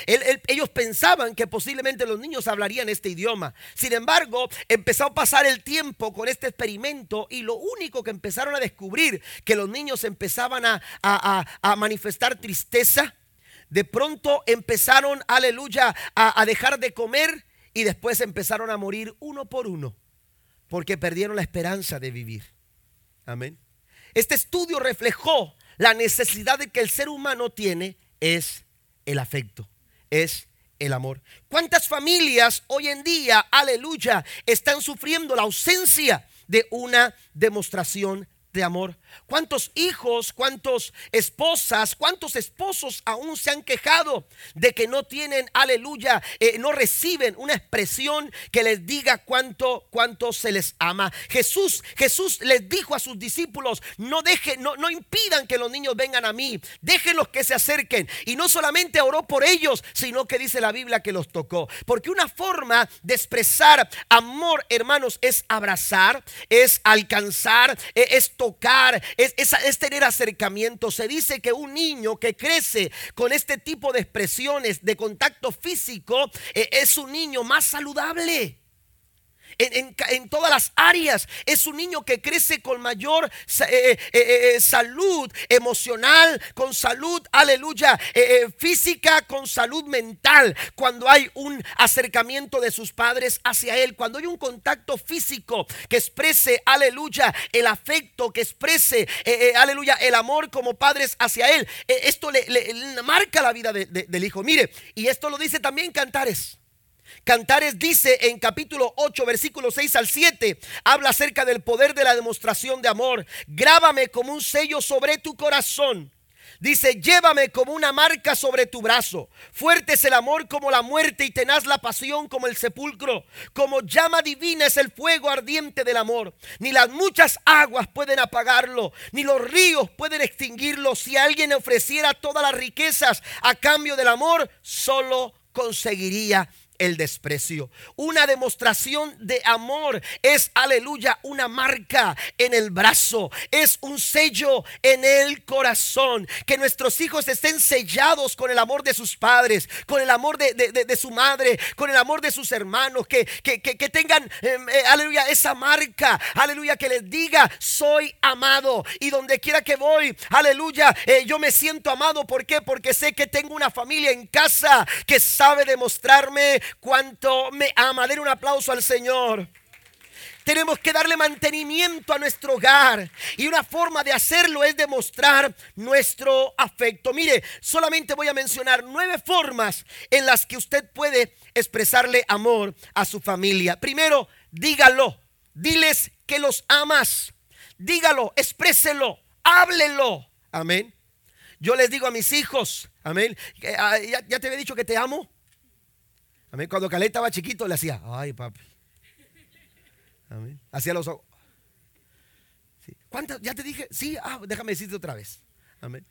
ellos pensaban que posiblemente los niños hablarían este idioma. Sin embargo, empezó a pasar el tiempo con este experimento y lo único que empezaron a descubrir que los niños empezaban a manifestar tristeza de pronto empezaron, aleluya, a, dejar de comer y después empezaron a morir uno por uno porque perdieron la esperanza de vivir. Amén. Este estudio reflejó la necesidad de que el ser humano tiene es el afecto, es el amor. ¿Cuántas familias hoy en día, aleluya, están sufriendo la ausencia de una demostración de amor. ¿Cuántos hijos, cuántos esposas, cuántos esposos aún se han quejado de que no tienen, aleluya, eh, no reciben una expresión que les diga cuánto, cuánto se les ama? Jesús, Jesús les dijo a sus discípulos, no dejen, no, no impidan que los niños vengan a mí, déjenlos que se acerquen. Y no solamente oró por ellos, sino que dice la Biblia que los tocó. Porque una forma de expresar amor, hermanos, es abrazar, es alcanzar, e, es tocar, es, tener acercamiento. Se dice que un niño que crece con este tipo de expresiones de contacto físico eh, es un niño más saludable en, todas las áreas. Es un niño que crece con mayor eh, eh, eh, salud emocional, con salud, aleluya, física, con salud mental. Cuando hay un acercamiento de sus padres hacia él, cuando hay un contacto físico que exprese, aleluya, el afecto, que exprese, aleluya, el amor como padres hacia él. esto le, marca la vida del hijo. Mire, y esto lo dice también Cantares. Cantares dice en capítulo 8, versículo 6 al 7, habla acerca del poder de la demostración de amor. Grábame como un sello sobre tu corazón. Dice, llévame como una marca sobre tu brazo. Fuerte es el amor como la muerte y tenaz la pasión como el sepulcro. Como llama divina es el fuego ardiente del amor. Ni las muchas aguas pueden apagarlo, ni los ríos pueden extinguirlo. Si alguien ofreciera todas las riquezas a cambio del amor, solo conseguiría el desprecio. Una demostración de amor es, aleluya, una marca en el brazo, es un sello en el corazón. Que nuestros hijos estén sellados con el amor de sus padres, con el amor de, su madre, con el amor de sus hermanos, que, que, tengan, em, eh, aleluya, esa marca, aleluya, que les diga, soy amado. Y donde quiera que voy, aleluya, eh, yo me siento amado. ¿Por qué? Porque sé que tengo una familia en casa que sabe demostrarme cuánto me ama. Den un aplauso al Señor. Tenemos que darle mantenimiento a nuestro hogar. Y una forma de hacerlo es demostrar nuestro afecto. Mire, solamente voy a mencionar nueve formas en las que usted puede expresarle amor a su familia. Primero, dígalo. Diles que los amas. Dígalo, expréselo, háblelo. Amén. Yo les digo a mis hijos, amén. Ah, ¿Ya, te había dicho que te amo? Amén. Cuando Caleta estaba chiquito le hacía, ay papi. Amén. Hacía los ojos. ¿Cuántas? Ya te dije, sí, ah, déjame decirte otra vez. Amén.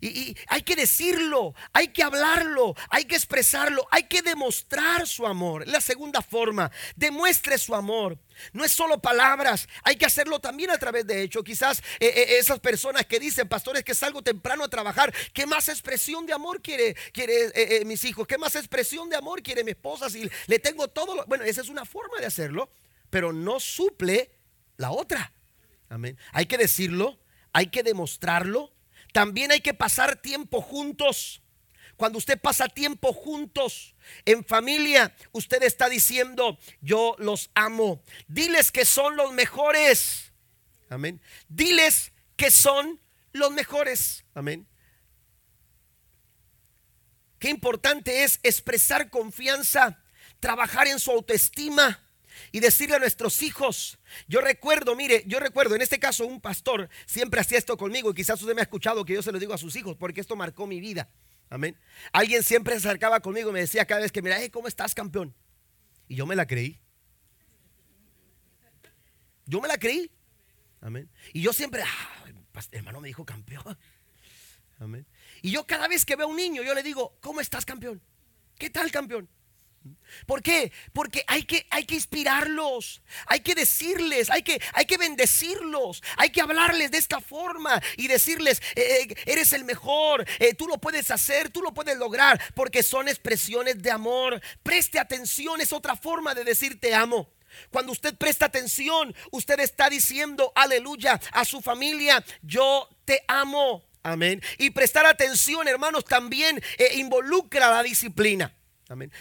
Y, hay que decirlo, hay que hablarlo, hay que expresarlo, hay que demostrar su amor. La segunda forma, demuestre su amor. No es solo palabras, hay que hacerlo también a través de hecho. Quizás eh, eh, esas personas que dicen, pastores, que salgo temprano a trabajar, ¿qué más expresión de amor quiere, quiere eh, mis hijos? ¿Qué más expresión de amor quiere mi esposa? Si le tengo todo, bueno, esa es una forma de hacerlo, pero no suple la otra. Amén. Hay que decirlo, hay que demostrarlo también hay que pasar tiempo juntos. Cuando usted pasa tiempo juntos en familia, usted está diciendo, yo los amo. Diles que son los mejores. Amén. Diles que son los mejores. Amén. Qué importante es expresar confianza, trabajar en su autoestima y decirle a nuestros hijos. Yo recuerdo, mire, yo recuerdo, en este caso un pastor siempre hacía esto conmigo y quizás usted me ha escuchado que yo se lo digo a sus hijos porque esto marcó mi vida. Amén. Alguien siempre se acercaba conmigo y me decía cada vez que, mira, ¿cómo estás, campeón? Y yo me la creí. Yo me la creí. Amén. Y yo siempre, ah, hermano me dijo campeón. Amén. Y yo cada vez que veo a un niño, yo le digo, ¿cómo estás, campeón? ¿Qué tal, campeón? ¿Por qué? Porque hay que, hay que inspirarlos, hay que decirles, hay que, hay que bendecirlos, hay que hablarles de esta forma y decirles, eh, eh, eres el mejor, eh, tú lo puedes hacer, tú lo puedes lograr, porque son expresiones de amor. Preste atención, es otra forma de decir te amo. Cuando usted presta atención, usted está diciendo, aleluya, a su familia, yo te amo. Amén. Y prestar atención, hermanos, también involucra la disciplina.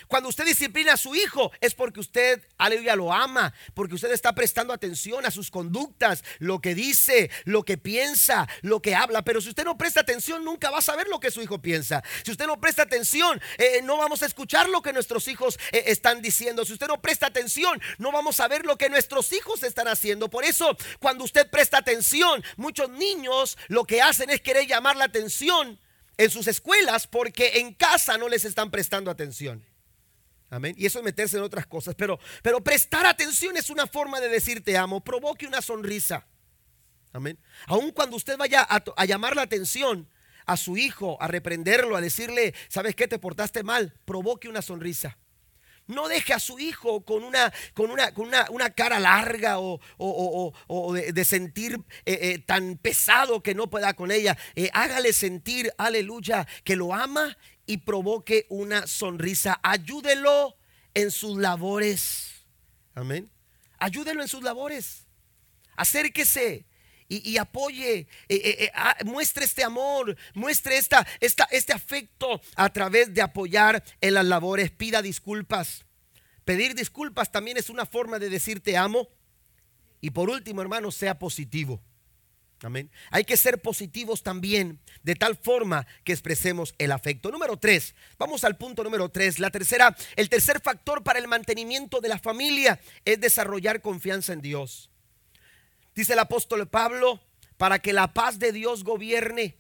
Cuando usted disciplina a su hijo es porque usted, aleluya, lo ama, porque usted está prestando atención a sus conductas, lo que dice, lo que piensa, lo que habla. Pero si usted no presta atención, nunca va a saber lo que su hijo piensa. Si usted no presta atención, eh, no vamos a escuchar lo que nuestros hijos eh, están diciendo. Si usted no presta atención, no vamos a ver lo que nuestros hijos están haciendo. Por eso, cuando usted presta atención, muchos niños lo que hacen es querer llamar la atención en sus escuelas porque en casa no les están prestando atención. Amén. Y eso es meterse en otras cosas. Pero, pero prestar atención es una forma de decir te amo. Provoque una sonrisa. Amén. Aun cuando usted vaya a, a llamar la atención a su hijo, a reprenderlo, a decirle, ¿sabes qué? Te portaste mal. Provoque una sonrisa. No deje a su hijo con una, con una, con una, cara larga o, de, sentir eh, eh, tan pesado que no pueda con ella. Eh, hágale sentir, aleluya, que lo ama y provoque una sonrisa. Ayúdelo en sus labores. Amén. Ayúdelo en sus labores. Acérquese. Y, apoye, ah, muestre este amor, muestre esta, esta, este afecto a través de apoyar en las labores. Pida disculpas. Pedir disculpas también es una forma de decir te amo. Y por último, hermano, sea positivo. Amén. Hay que ser positivos también, de tal forma que expresemos el afecto. Número tres, vamos al punto número tres. La tercera, el tercer factor para el mantenimiento de la familia es desarrollar confianza en Dios. Dice el apóstol Pablo, para que la paz de Dios gobierne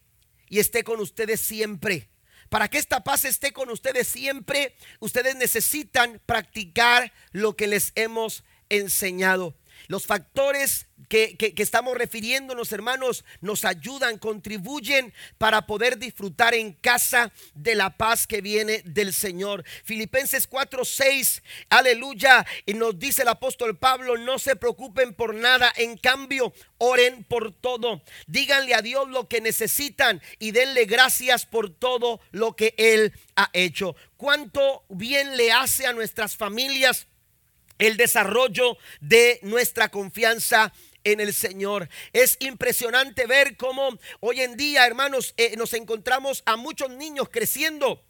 y esté con ustedes siempre. Para que esta paz esté con ustedes siempre, ustedes necesitan practicar lo que les hemos enseñado. Los factores que, estamos refiriéndonos, hermanos, nos ayudan, contribuyen para poder disfrutar en casa de la paz que viene del Señor. Filipenses 4, 6, aleluya. Y nos dice el apóstol Pablo, no se preocupen por nada, en cambio, oren por todo. Díganle a Dios lo que necesitan y denle gracias por todo lo que Él ha hecho. Cuánto bien le hace a nuestras familias el desarrollo de nuestra confianza en el Señor. Es impresionante ver cómo hoy en día, hermanos, eh, nos encontramos a muchos niños creciendo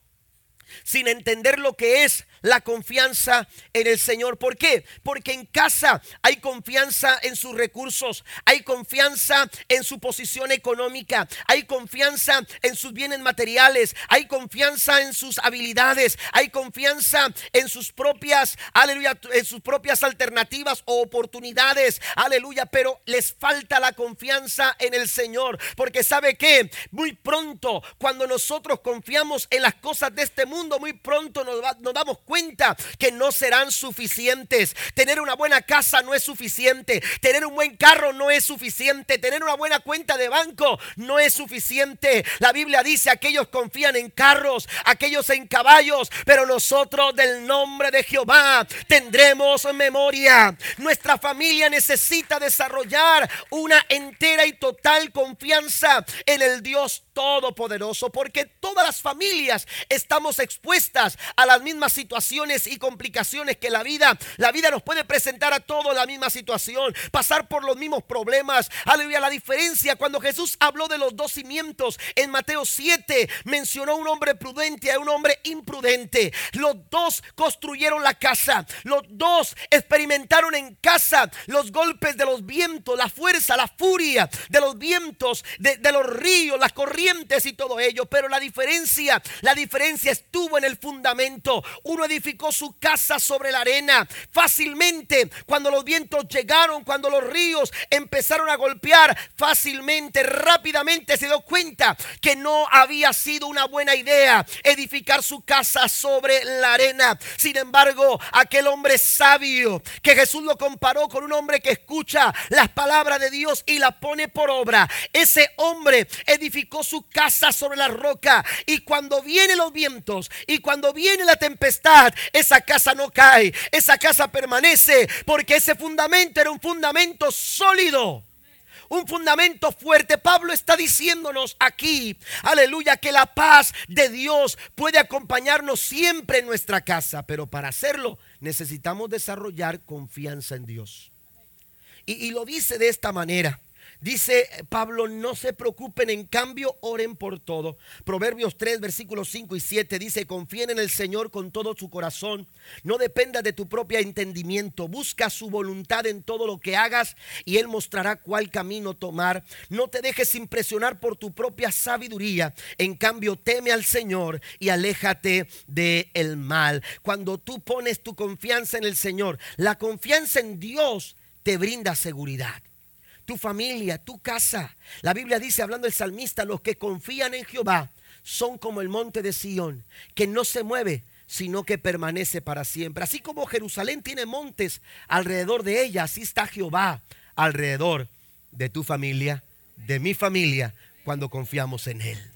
sin entender lo que es la confianza en el Señor. ¿Por qué? Porque en casa hay confianza en sus recursos, hay confianza en su posición económica, hay confianza en sus bienes materiales, hay confianza en sus habilidades, hay confianza en sus propias, aleluya, en sus propias alternativas o oportunidades, aleluya, pero les falta la confianza en el Señor, porque sabe que muy pronto cuando nosotros confiamos en las cosas de este mundo, muy pronto nos damos cuenta que no serán suficientes. Tener una buena casa no es suficiente. Tener un buen carro no es suficiente. Tener una buena cuenta de banco no es suficiente. La Biblia dice, aquellos confían en carros, aquellos en caballos, pero nosotros del nombre de Jehová tendremos memoria. Nuestra familia necesita desarrollar una entera y total confianza en el Dios Todopoderoso, porque todas las familias estamos expuestas a las mismas situaciones y complicaciones que la vida, la vida nos puede presentar a todos la misma situación, pasar por los mismos problemas. Aleluya, la diferencia cuando Jesús habló de los dos cimientos en Mateo 7, mencionó un hombre prudente a un hombre imprudente. Los dos construyeron la casa, los dos experimentaron en casa los golpes de los vientos, la fuerza, la furia de los vientos, de, de los ríos, las corrientes y todo ello, pero la diferencia, la diferencia estuvo en el fundamento. Uno edificó su casa sobre la arena. Fácilmente, cuando los vientos llegaron, cuando los ríos empezaron a golpear, fácilmente, rápidamente se dio cuenta que no había sido una buena idea edificar su casa sobre la arena. Sin embargo, aquel hombre sabio que Jesús lo comparó con un hombre que escucha las palabras de Dios y la pone por obra. Ese hombre edificó su casa sobre la roca. Y cuando vienen los vientos y cuando viene la tempestad, esa casa no cae, esa casa permanece, porque ese fundamento era un fundamento sólido un fundamento fuerte. Pablo está diciéndonos aquí, aleluya, que la paz de Dios puede acompañarnos siempre en nuestra casa, pero para hacerlo necesitamos desarrollar confianza en Dios. Y, y lo dice de esta manera. Dice Pablo, no se preocupen, en cambio oren por todo. Proverbios 3, versículos 5 y 7 dice, confíen en el Señor con todo su corazón. No dependa de tu propio entendimiento. Busca su voluntad en todo lo que hagas y Él mostrará cuál camino tomar. No te dejes impresionar por tu propia sabiduría. En cambio, teme al Señor y aléjate del el mal. Cuando tú pones tu confianza en el Señor, la confianza en Dios te brinda seguridad tu familia, tu casa. La Biblia dice, hablando el salmista, los que confían en Jehová son como el monte de Sión, que no se mueve, sino que permanece para siempre. Así como Jerusalén tiene montes alrededor de ella, así está Jehová alrededor de tu familia, de mi familia, cuando confiamos en Él.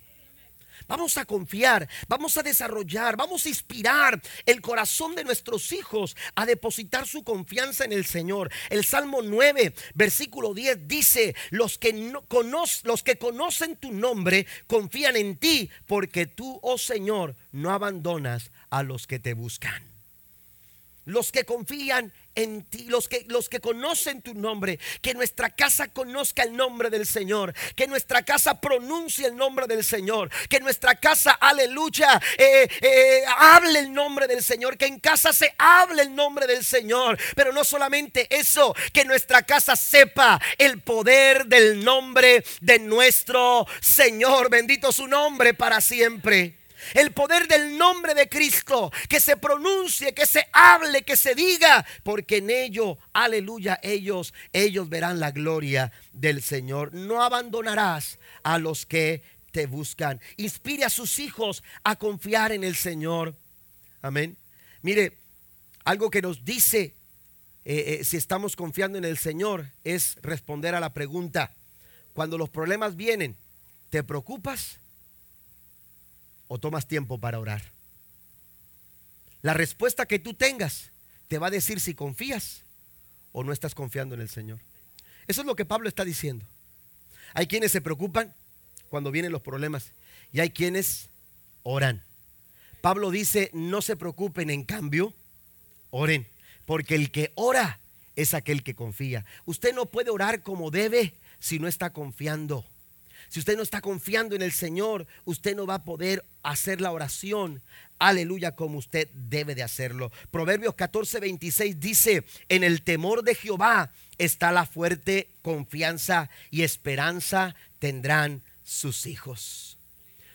Vamos a confiar, vamos a desarrollar, vamos a inspirar el corazón de nuestros hijos a depositar su confianza en el Señor. El Salmo 9, versículo 10 dice, los que, no los que conocen tu nombre confían en ti, porque tú, oh Señor, no abandonas a los que te buscan. Los que confían en ti, los que, los que conocen tu nombre, que nuestra casa conozca el nombre del Señor, que nuestra casa pronuncie el nombre del Señor, que nuestra casa, aleluya, eh, eh, hable el nombre del Señor, que en casa se hable el nombre del Señor, pero no solamente eso, que nuestra casa sepa el poder del nombre de nuestro Señor, bendito su nombre para siempre. El poder del nombre de Cristo, que se pronuncie, que se hable, que se diga, porque en ello, aleluya, ellos, ellos verán la gloria del Señor. No abandonarás a los que te buscan. Inspire a sus hijos a confiar en el Señor. Amén. Mire, algo que nos dice eh, eh, si estamos confiando en el Señor es responder a la pregunta, cuando los problemas vienen, ¿te preocupas? O tomas tiempo para orar? La respuesta que tú tengas te va a decir si confías o no estás confiando en el Señor. Eso es lo que Pablo está diciendo. Hay quienes se preocupan cuando vienen los problemas y hay quienes oran. Pablo dice, no se preocupen, en cambio, oren, porque el que ora es aquel que confía. Usted no puede orar como debe si no está confiando. Si usted no está confiando en el Señor, usted no va a poder hacer la oración, aleluya, como usted debe de hacerlo. Proverbios 14, 26 dice, en el temor de Jehová está la fuerte confianza y esperanza tendrán sus hijos.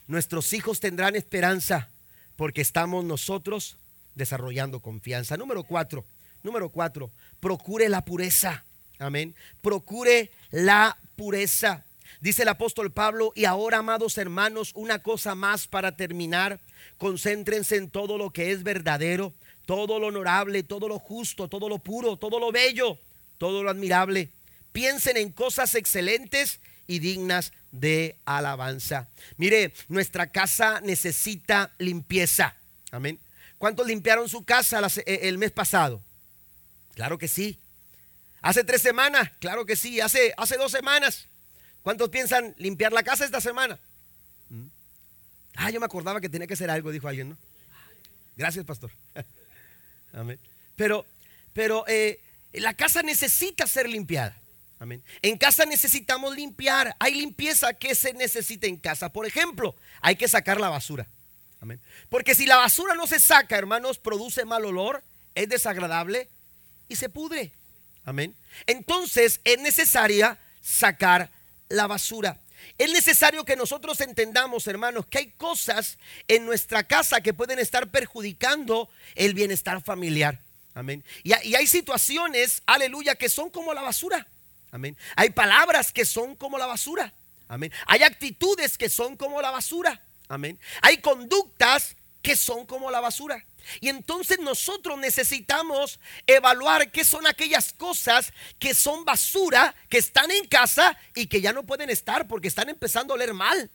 Nuestros hijos tendrán esperanza porque estamos nosotros desarrollando confianza. Número cuatro, número cuatro, procure la pureza. Amén. Procure la pureza. Dice el apóstol Pablo, y ahora, amados hermanos, una cosa más para terminar. Concéntrense en todo lo que es verdadero, todo lo honorable, todo lo justo, todo lo puro, todo lo bello, todo lo admirable. Piensen en cosas excelentes y dignas de alabanza. Mire, nuestra casa necesita limpieza. Amén. ¿Cuántos limpiaron su casa eh, el mes pasado? Claro que sí. Hace tres semanas, claro que sí. Hace, hace dos semanas. ¿Cuántos piensan limpiar la casa esta semana? ¿Mm? Ah, yo me acordaba que tenía que hacer algo, dijo alguien, ¿no? Gracias, pastor. Amén. Pero, pero eh, la casa necesita ser limpiada. Amén. En casa necesitamos limpiar. Hay limpieza que se necesita en casa. Por ejemplo, hay que sacar la basura. Amén. Porque si la basura no se saca, hermanos, produce mal olor, es desagradable y se pudre. Amén. Entonces es necesaria sacar la basura. Es necesario que nosotros entendamos, hermanos, que hay cosas en nuestra casa que pueden estar perjudicando el bienestar familiar. Amén. Y, hay situaciones, aleluya, que son como la basura. Amén. Hay palabras que son como la basura. Amén. Hay actitudes que son como la basura. Amén. Hay conductas que son como la basura. Y entonces nosotros necesitamos evaluar qué son aquellas cosas que son basura, que están en casa y que ya no pueden estar porque están empezando a oler mal.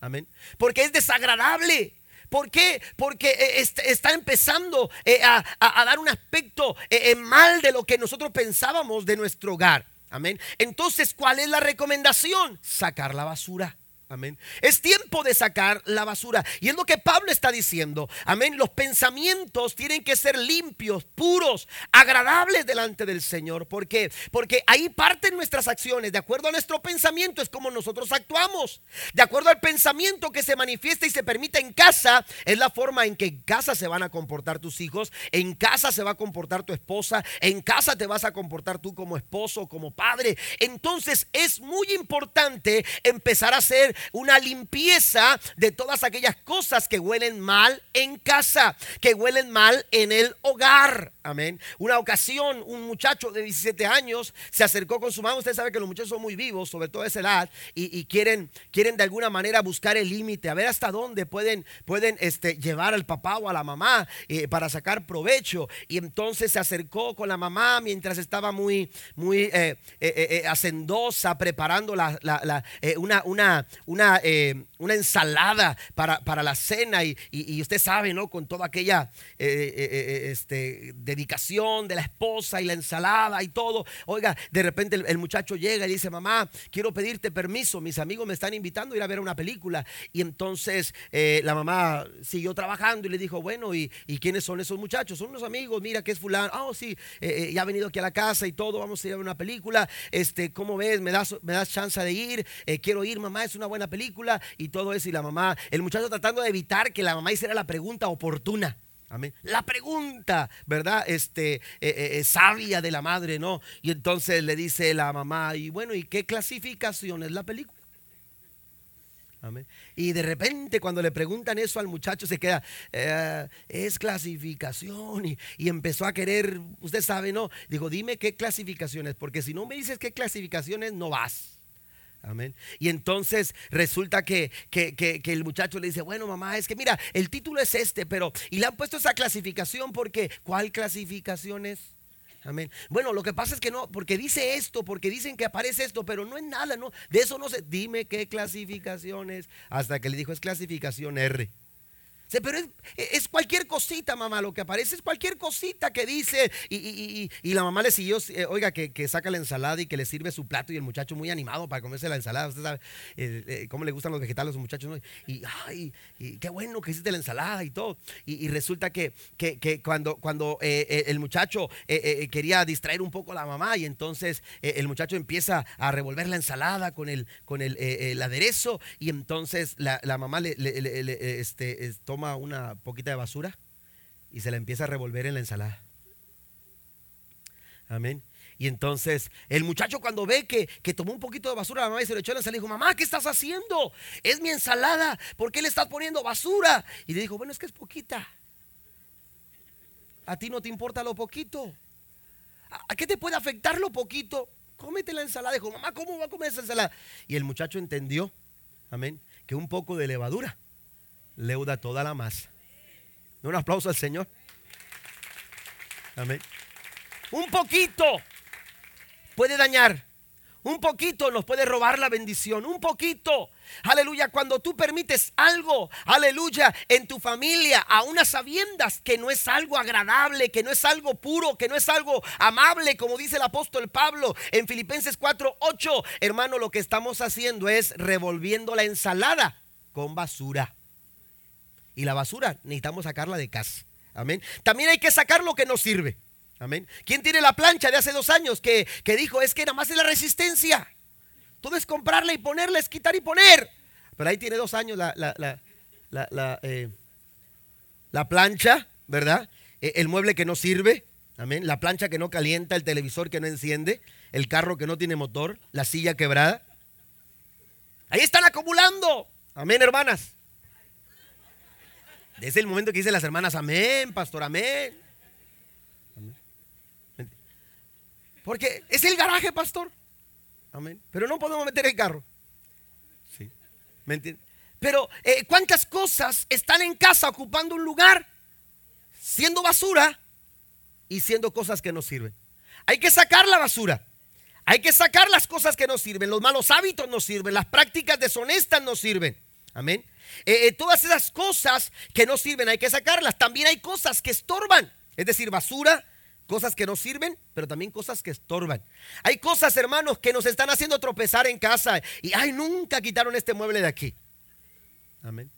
Amén. Porque es desagradable. ¿Por qué? Porque eh, está empezando eh, a, dar un aspecto eh, mal de lo que nosotros pensábamos de nuestro hogar. Amén. Entonces, ¿cuál es la recomendación? Sacar la basura. Amén. Es tiempo de sacar la basura. Y es lo que Pablo está diciendo. Amén. Los pensamientos tienen que ser limpios, puros, agradables delante del Señor. ¿Por qué? Porque ahí parten nuestras acciones. De acuerdo a nuestro pensamiento es como nosotros actuamos. De acuerdo al pensamiento que se manifiesta y se permite en casa, es la forma en que en casa se van a comportar tus hijos. En casa se va a comportar tu esposa. En casa te vas a comportar tú como esposo, como padre. Entonces es muy importante empezar a hacer una limpieza de todas aquellas cosas que huelen mal en casa, que huelen mal en el hogar. Amén. Una ocasión, un muchacho de 17 años se acercó con su mamá. Usted sabe que los muchachos son muy vivos, sobre todo a esa edad, y, quieren, quieren de alguna manera buscar el límite, a ver hasta dónde pueden, pueden este, llevar al papá o a la mamá eh, para sacar provecho. Y entonces se acercó con la mamá mientras estaba muy, muy eh, eh, hacendosa, preparando la, una, una, una, una ensalada para, para, la cena. Y, y, usted sabe, ¿no? Con toda aquella este, dedicación de la esposa y la ensalada y todo. Oiga, de repente el, muchacho llega y dice, mamá, quiero pedirte permiso, mis amigos me están invitando a ir a ver una película. Y entonces eh, la mamá siguió trabajando y le dijo, bueno, ¿y, quiénes son esos muchachos? Son unos amigos, mira que es fulano. Ah, oh, sí, eh, eh, ya ha venido aquí a la casa y todo, vamos a ir a ver una película. Este, ¿cómo ves? ¿Me das, me das chance de ir? quiero ir, mamá, es una buena película y todo eso. Y la mamá, el muchacho tratando de evitar que la mamá hiciera la pregunta oportuna. Amén. La pregunta, ¿verdad? Este, eh, eh, eh, sabia de la madre, ¿no? Y entonces le dice la mamá, y bueno, ¿y qué clasificación es la película? Amén. Y de repente cuando le preguntan eso al muchacho se queda, es clasificación. Y, y, empezó a querer, usted sabe, ¿no? Digo, dime qué clasificación es, porque si no me dices qué clasificación es, no vas. Amén. Y entonces resulta que, el muchacho le dice, bueno mamá, es que mira, el título es este, pero, y le han puesto esa clasificación porque, ¿cuál clasificación es? Amén. Bueno, lo que pasa es que no, porque dice esto, porque dicen que aparece esto, pero no es nada, no, de eso no sé. Dime qué clasificación es. Hasta que le dijo, es clasificación R. pero es, cualquier cosita, mamá, lo que aparece es cualquier cosita que dice. Y, la mamá le siguió, eh, oiga, que, saca la ensalada y que le sirve su plato y el muchacho muy animado para comerse la ensalada. Usted sabe eh, eh, cómo le gustan los vegetales a los muchachos. Y, ay, qué bueno que hiciste la ensalada y todo. Y, resulta que, que, cuando, cuando el muchacho quería distraer un poco a la mamá y entonces el muchacho empieza a revolver la ensalada con el, con el, aderezo y entonces la, mamá le, este, toma una poquita de basura y se la empieza a revolver en la ensalada. Amén. Y entonces el muchacho cuando ve que, que tomó un poquito de basura, la mamá y se lo echó en la ensalada, dijo, mamá, ¿qué estás haciendo? Es mi ensalada, ¿por qué le estás poniendo basura? Y le dijo, bueno, es que es poquita. A ti no te importa lo poquito. ¿A qué te puede afectar lo poquito? Cómete la ensalada. Dijo, mamá, ¿cómo va a comer esa ensalada? Y el muchacho entendió, amén, que un poco de levadura leuda toda la masa. Un aplauso al Señor. Amén. Un poquito puede dañar. Un poquito nos puede robar la bendición. Un poquito. Aleluya. Cuando tú permites algo, aleluya, en tu familia, a unas sabiendas que no es algo agradable, que no es algo puro, que no es algo amable, como dice el apóstol Pablo en Filipenses 4, 8. Hermano, lo que estamos haciendo es revolviendo la ensalada con basura. Y la basura necesitamos sacarla de casa. Amén. También hay que sacar lo que no sirve. Amén. ¿Quién tiene la plancha de hace dos años que, dijo es que nada más es la resistencia? Todo es comprarla y ponerla, es quitar y poner. Pero ahí tiene dos años la, la, eh, plancha, ¿verdad? E, el mueble que no sirve. Amén. La plancha que no calienta, el televisor que no enciende, el carro que no tiene motor, la silla quebrada. Ahí están acumulando. Amén, hermanas. Es el momento que dicen las hermanas, amén, pastor, amén. Porque es el garaje, pastor. Amén. Pero no podemos meter el carro. Sí. ¿Me entiendes? Pero eh, ¿cuántas cosas están en casa ocupando un lugar? Siendo basura y siendo cosas que no sirven. Hay que sacar la basura. Hay que sacar las cosas que no sirven. Los malos hábitos no sirven. Las prácticas deshonestas no sirven. Amén. Eh, eh, todas esas cosas que no sirven hay que sacarlas. También hay cosas que estorban, es decir, basura, cosas que no sirven, pero también cosas que estorban. Hay cosas, hermanos, que nos están haciendo tropezar en casa y, ay, nunca quitaron este mueble de aquí. Amén.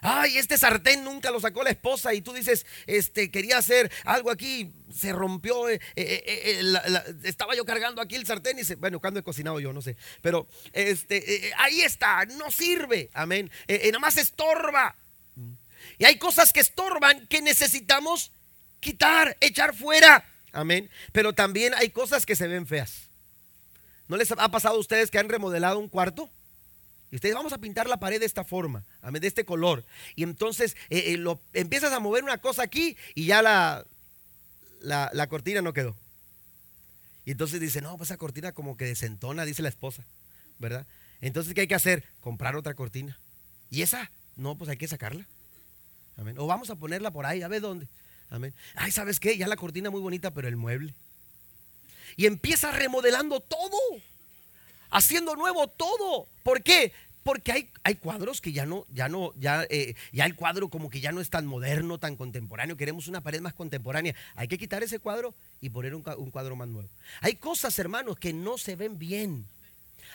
Ay, este sartén nunca lo sacó la esposa y tú dices, este, quería hacer algo aquí, se rompió, eh, eh, eh, estaba yo cargando aquí el sartén y se, bueno, cuando he cocinado yo, no sé, pero este, ahí está, no sirve, amén, nada más estorba. Y hay cosas que estorban que necesitamos quitar, echar fuera, amén, pero también hay cosas que se ven feas. ¿No les ha pasado a ustedes que han remodelado un cuarto? Y ustedes vamos a pintar la pared de esta forma, de este color. Y entonces eh, eh, lo, empiezas a mover una cosa aquí y ya la, la, cortina no quedó. Y entonces dice, no, pues esa cortina como que desentona, dice la esposa, ¿verdad? Entonces, ¿qué hay que hacer? Comprar otra cortina. ¿Y esa? No, pues hay que sacarla. Amén. O vamos a ponerla por ahí, a ver dónde. Amén. Ay, ¿sabes qué? Ya la cortina muy bonita, pero el mueble. Y empieza remodelando todo haciendo nuevo todo. ¿Por qué? Porque hay, hay cuadros que ya no, ya no, ya, eh, ya el cuadro como que ya no es tan moderno, tan contemporáneo. Queremos una pared más contemporánea. Hay que quitar ese cuadro y poner un, un cuadro más nuevo. Hay cosas, hermanos, que no se ven bien.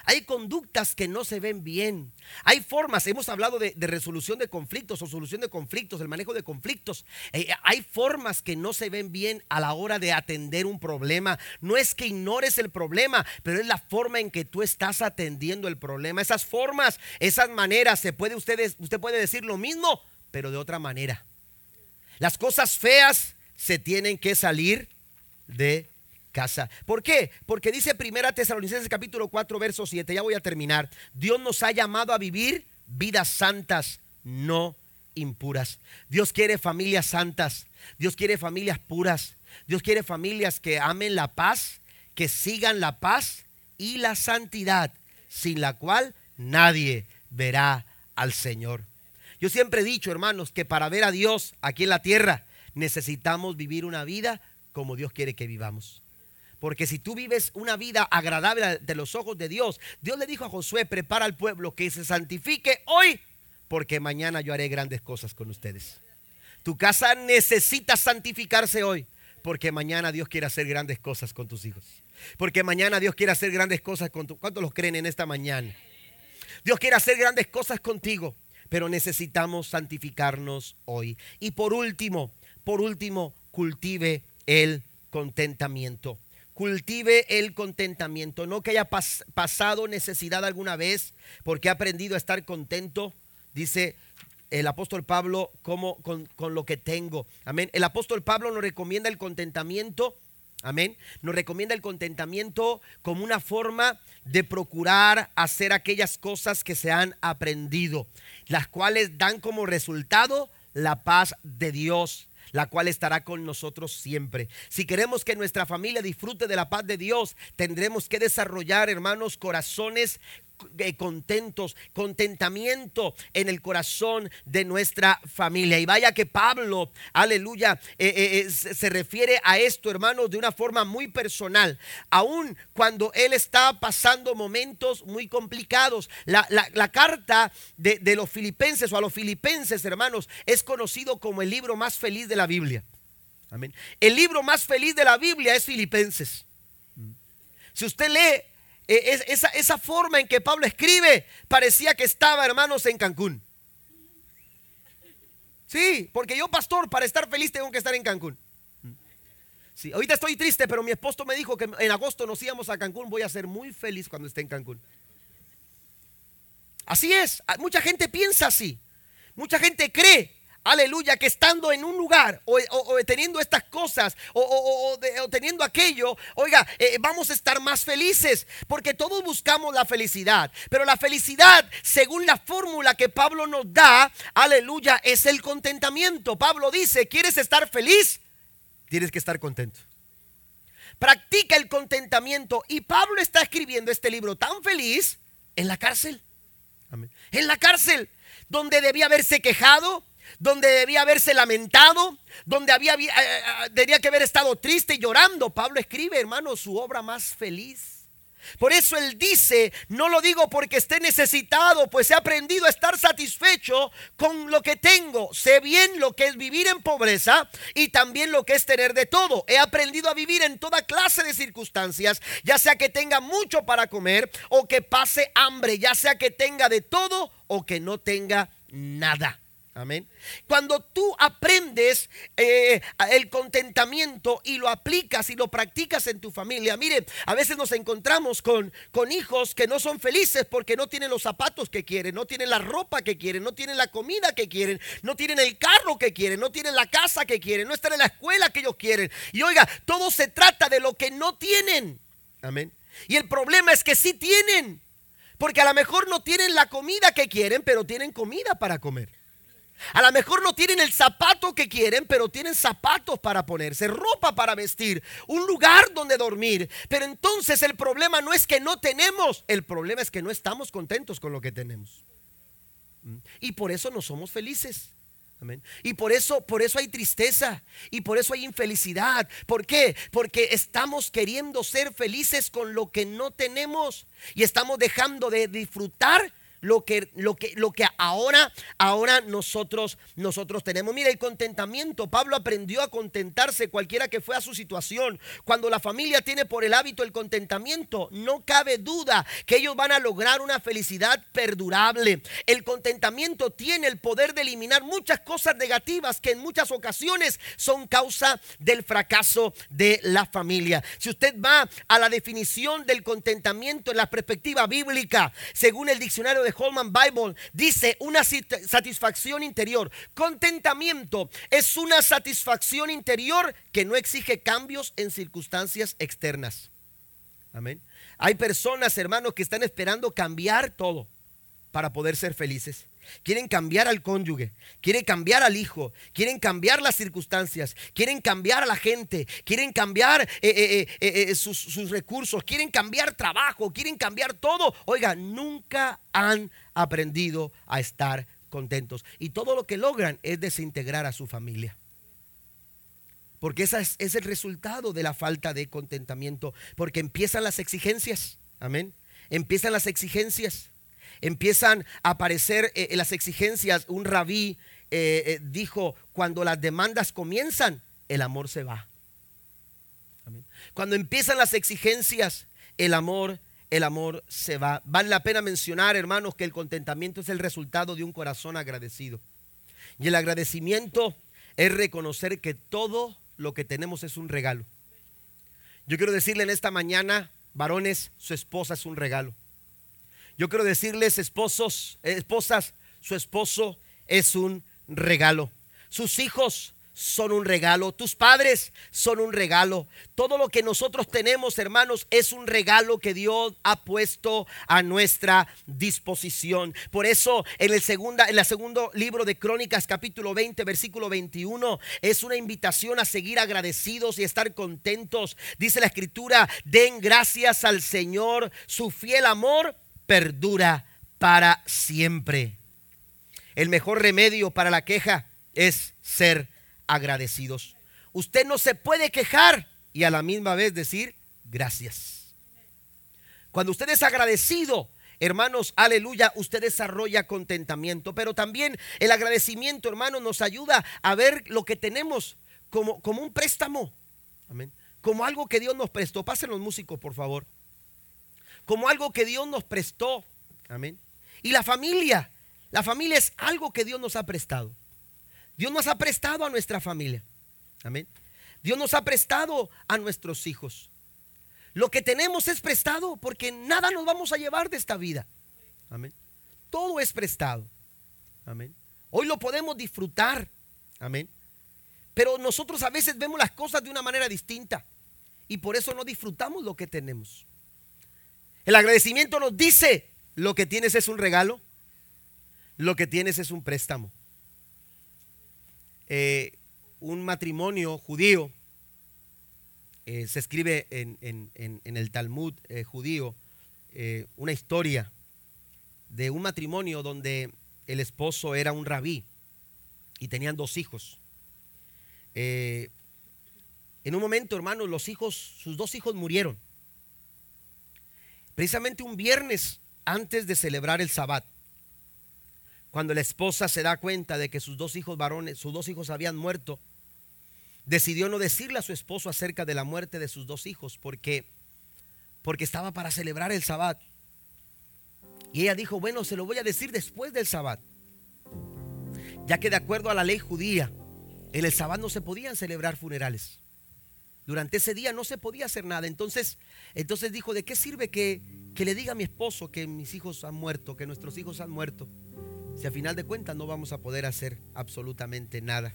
Hay conductas que no se ven bien. Hay formas, hemos hablado de, resolución de conflictos o solución de conflictos, el manejo de conflictos. Eh, hay formas que no se ven bien a la hora de atender un problema. No es que ignores el problema, pero es la forma en que tú estás atendiendo el problema. Esas formas, esas maneras, se puede usted, usted puede decir lo mismo, pero de otra manera. Las cosas feas se tienen que salir de casa. ¿Por qué? Porque dice Primera Tesalonicenses capítulo 4 verso 7, ya voy a terminar. Dios nos ha llamado a vivir vidas santas, no impuras. Dios quiere familias santas, Dios quiere familias puras, Dios quiere familias que amen la paz, que sigan la paz y la santidad, sin la cual nadie verá al Señor. Yo siempre he dicho, hermanos, que para ver a Dios aquí en la tierra necesitamos vivir una vida como Dios quiere que vivamos. Porque si tú vives una vida agradable de los ojos de Dios, Dios le dijo a Josué, prepara al pueblo que se santifique hoy porque mañana yo haré grandes cosas con ustedes. Tu casa necesita santificarse hoy, porque mañana Dios quiere hacer grandes cosas con tus hijos. Porque mañana Dios quiere hacer grandes cosas con tu... ¿Cuántos los creen en esta mañana? Dios quiere hacer grandes cosas contigo, pero necesitamos santificarnos hoy. Y por último, por último, cultive el contentamiento. Cultive el contentamiento. No que haya pasado necesidad alguna vez porque ha aprendido a estar contento. Dice el apóstol Pablo como con, con lo que tengo. Amén. El apóstol Pablo nos recomienda el contentamiento Amén. Nos recomienda el contentamiento como una forma de procurar hacer aquellas cosas que se han aprendido, las cuales dan como resultado la paz de Dios la cual estará con nosotros siempre. Si queremos que nuestra familia disfrute de la paz de Dios, tendremos que desarrollar, hermanos, corazones contentos, contentamiento en el corazón de nuestra familia. Y vaya que Pablo, aleluya, eh, eh, se refiere a esto, hermanos, de una forma muy personal. Aún cuando él está pasando momentos muy complicados. La, carta de, de los filipenses o a los filipenses, hermanos, es conocido como el libro más feliz de la Biblia. Amén. El libro más feliz de la Biblia es Filipenses. Si usted lee e, esa, esa forma en que Pablo escribe parecía que estaba, hermanos, en Cancún. Sí, porque yo, pastor, para estar feliz tengo que estar en Cancún. Sí, ahorita estoy triste, pero mi esposo me dijo que en agosto nos íbamos a Cancún. Voy a ser muy feliz cuando esté en Cancún. Así es, mucha gente piensa así. Mucha gente cree aleluya, que estando en un lugar o, teniendo estas cosas o, teniendo aquello, oiga, eh, vamos a estar más felices, porque todos buscamos la felicidad, pero la felicidad, según la fórmula que Pablo nos da, aleluya, es el contentamiento. Pablo dice, ¿quieres estar feliz? Tienes que estar contento. Practica el contentamiento y Pablo está escribiendo este libro tan feliz en la cárcel. En la cárcel, donde debía haberse quejado, donde debía haberse lamentado, donde había, eh, eh, debía que haber estado triste y llorando. Pablo escribe, hermano, su obra más feliz. Por eso él dice, no lo digo porque esté necesitado, pues he aprendido a estar satisfecho con lo que tengo. Sé bien lo que es vivir en pobreza y también lo que es tener de todo. He aprendido a vivir en toda clase de circunstancias, ya sea que tenga mucho para comer o que pase hambre, ya sea que tenga de todo o que no tenga nada. Amén. Cuando tú aprendes eh, el contentamiento y lo aplicas y lo practicas en tu familia, mire, a veces nos encontramos con, con hijos que no son felices porque no tienen los zapatos que quieren, no tienen la ropa que quieren, no tienen la comida que quieren, no tienen el carro que quieren, no tienen la casa que quieren, no están en la escuela que ellos quieren. Y oiga, todo se trata de lo que no tienen. Amén. Y el problema es que sí tienen. Porque a lo mejor no tienen la comida que quieren, pero tienen comida para comer. A lo mejor no tienen el zapato que quieren, pero tienen zapatos para ponerse, ropa para vestir, un lugar donde dormir. Pero entonces el problema no es que no tenemos, el problema es que no estamos contentos con lo que tenemos. ¿Mm? Y por eso no somos felices. Y por eso, por eso hay tristeza y por eso hay infelicidad. ¿Por qué? Porque estamos queriendo ser felices con lo que no tenemos y estamos dejando de disfrutar lo que, lo que, lo que ahora, ahora nosotros, nosotros tenemos. Mira, el contentamiento. Pablo aprendió a contentarse cualquiera que fue a su situación. Cuando la familia tiene por el hábito el contentamiento, no cabe duda que ellos van a lograr una felicidad perdurable. El contentamiento tiene el poder de eliminar muchas cosas negativas que en muchas ocasiones son causa del fracaso de la familia. Si usted va a la definición del contentamiento en la perspectiva bíblica, según el diccionario de Holman Bible dice una satisfacción interior. Contentamiento es una satisfacción interior que no exige cambios en circunstancias externas. Amén. Hay personas, hermanos, que están esperando cambiar todo para poder ser felices. Quieren cambiar al cónyuge, quieren cambiar al hijo, quieren cambiar las circunstancias, quieren cambiar a la gente, quieren cambiar eh, eh, eh, sus, recursos, quieren cambiar trabajo, quieren cambiar todo. Oiga, nunca han aprendido a estar contentos. Y todo lo que logran es desintegrar a su familia. Porque ese es, es el resultado de la falta de contentamiento. Porque empiezan las exigencias. Amén. Empiezan las exigencias empiezan a aparecer eh, las exigencias. Un rabí eh, eh, dijo, cuando las demandas comienzan, el amor se va. Cuando empiezan las exigencias, el amor, el amor se va. Vale la pena mencionar, hermanos, que el contentamiento es el resultado de un corazón agradecido. Y el agradecimiento es reconocer que todo lo que tenemos es un regalo. Yo quiero decirle en esta mañana, varones, su esposa es un regalo. Yo quiero decirles, esposos, esposas, su esposo es un regalo. Sus hijos son un regalo, tus padres son un regalo. Todo lo que nosotros tenemos, hermanos, es un regalo que Dios ha puesto a nuestra disposición. Por eso, en el segunda en el segundo libro de Crónicas, capítulo 20, versículo 21, es una invitación a seguir agradecidos y estar contentos. Dice la escritura, den gracias al Señor, su fiel amor perdura para siempre. El mejor remedio para la queja es ser agradecidos. Usted no se puede quejar y a la misma vez decir gracias. Cuando usted es agradecido, hermanos, aleluya, usted desarrolla contentamiento. Pero también el agradecimiento, hermanos, nos ayuda a ver lo que tenemos como, como un préstamo. Amén. Como algo que Dios nos prestó. Pasen los músicos, por favor. Como algo que Dios nos prestó. Amén. Y la familia. La familia es algo que Dios nos ha prestado. Dios nos ha prestado a nuestra familia. Amén. Dios nos ha prestado a nuestros hijos. Lo que tenemos es prestado porque nada nos vamos a llevar de esta vida. Amén. Todo es prestado. Amén. Hoy lo podemos disfrutar. Amén. Pero nosotros a veces vemos las cosas de una manera distinta y por eso no disfrutamos lo que tenemos. El agradecimiento nos dice, lo que tienes es un regalo, lo que tienes es un préstamo. Eh, un matrimonio judío, eh, se escribe en, el Talmud eh, judío, una historia de un matrimonio donde el esposo era un rabí y tenían dos hijos. en un momento, hermanos, los hijos, sus dos hijos murieron. Precisamente un viernes antes de celebrar el Sabbat cuando la esposa se da cuenta de que sus dos hijos varones, sus dos hijos habían muerto, decidió no decirle a su esposo acerca de la muerte de sus dos hijos porque porque estaba para celebrar el sabbat. Y ella dijo, bueno, se lo voy a decir después del sabbat. Ya que de acuerdo a la ley judía, en el sabbat no se podían celebrar funerales. Durante ese día no se podía hacer nada. Entonces, entonces dijo, ¿de qué sirve que, que le diga a mi esposo que mis hijos han muerto, que nuestros hijos han muerto? si a final de cuentas no vamos a poder hacer absolutamente nada.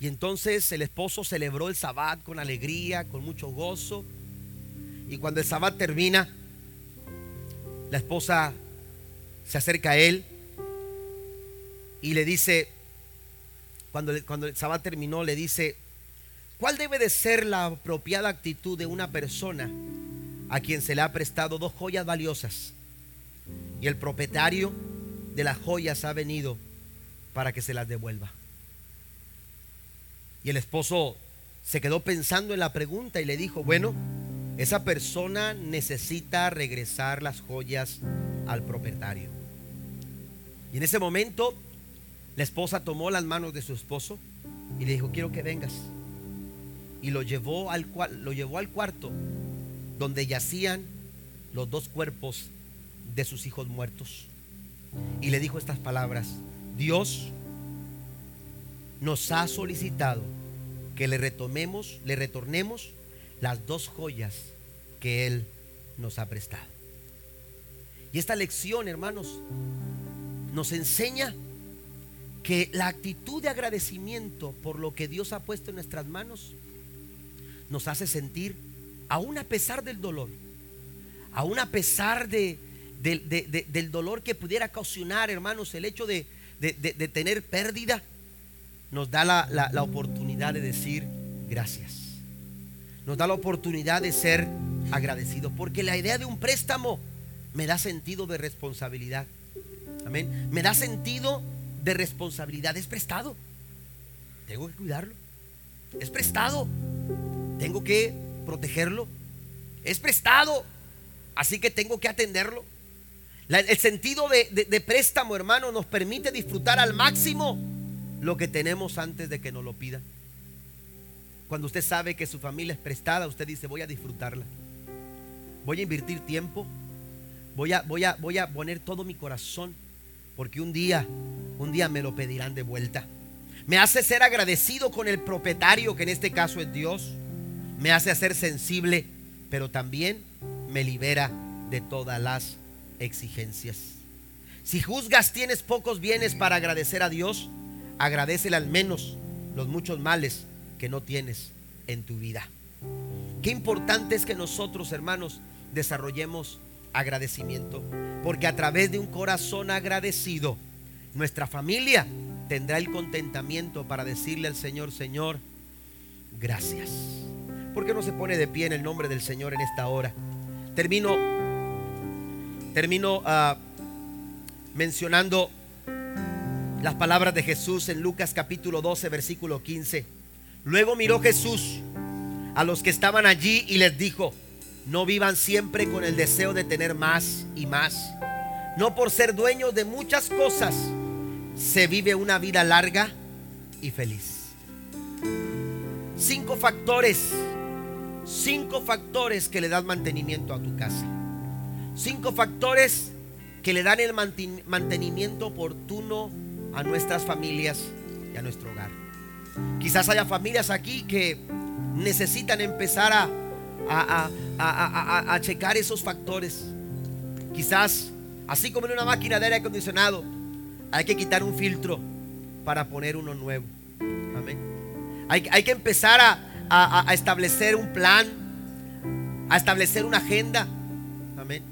Y entonces el esposo celebró el sabbat con alegría, con mucho gozo. Y cuando el sabbat termina, la esposa se acerca a él y le dice, cuando, cuando el sabbat terminó, le dice, ¿cuál debe de ser la apropiada actitud de una persona a quien se le ha prestado dos joyas valiosas? Y el propietario de las joyas ha venido para que se las devuelva. Y el esposo se quedó pensando en la pregunta y le dijo, bueno, esa persona necesita regresar las joyas al propietario. Y en ese momento la esposa tomó las manos de su esposo y le dijo, quiero que vengas. Y lo llevó al, lo llevó al cuarto donde yacían los dos cuerpos de sus hijos muertos y le dijo estas palabras, Dios nos ha solicitado que le retomemos, le retornemos las dos joyas que Él nos ha prestado. Y esta lección, hermanos, nos enseña que la actitud de agradecimiento por lo que Dios ha puesto en nuestras manos nos hace sentir, aún a pesar del dolor, aún a pesar de, del, dolor que pudiera ocasionar, hermanos, el hecho de, tener pérdida, nos da la, la oportunidad de decir gracias. Nos da la oportunidad de ser agradecidos. Porque la idea de un préstamo me da sentido de responsabilidad. Amén. Me da sentido de responsabilidad. Es prestado. Tengo que cuidarlo. Es prestado. Tengo que protegerlo. Es prestado. Así que tengo que atenderlo. el sentido de, de préstamo, hermano, nos permite disfrutar al máximo lo que tenemos antes de que nos lo pidan. Cuando usted sabe que su familia es prestada, usted dice, voy a disfrutarla. Voy a invertir tiempo. Voy a, voy a, voy a poner todo mi corazón. Porque un día, un día me lo pedirán de vuelta. Me hace ser agradecido con el propietario, que en este caso es Dios. Me hace ser sensible, pero también me libera de todas las exigencias. Si juzgas tienes pocos bienes para agradecer a Dios, agradecele al menos los muchos males que no tienes en tu vida. Qué importante es que nosotros, hermanos, desarrollemos agradecimiento, porque a través de un corazón agradecido, nuestra familia tendrá el contentamiento para decirle al Señor, Señor, gracias. ¿Por qué no se pone de pie en el nombre del Señor en esta hora? Termino, termino uh, mencionando las palabras de Jesús en Lucas capítulo 12, versículo 15. Luego miró Jesús a los que estaban allí y les dijo, no vivan siempre con el deseo de tener más y más. No por ser dueños de muchas cosas se vive una vida larga y feliz. Cinco factores, cinco factores que le dan mantenimiento a tu casa. Cinco factores que le dan el mantenimiento oportuno a nuestras familias y a nuestro hogar. Quizás haya familias aquí que necesitan empezar a, a, checar esos factores. Quizás, así como en una máquina de aire acondicionado, hay que quitar un filtro para poner uno nuevo. Amén. Hay, hay que empezar a, establecer un plan, a establecer una agenda. Amén.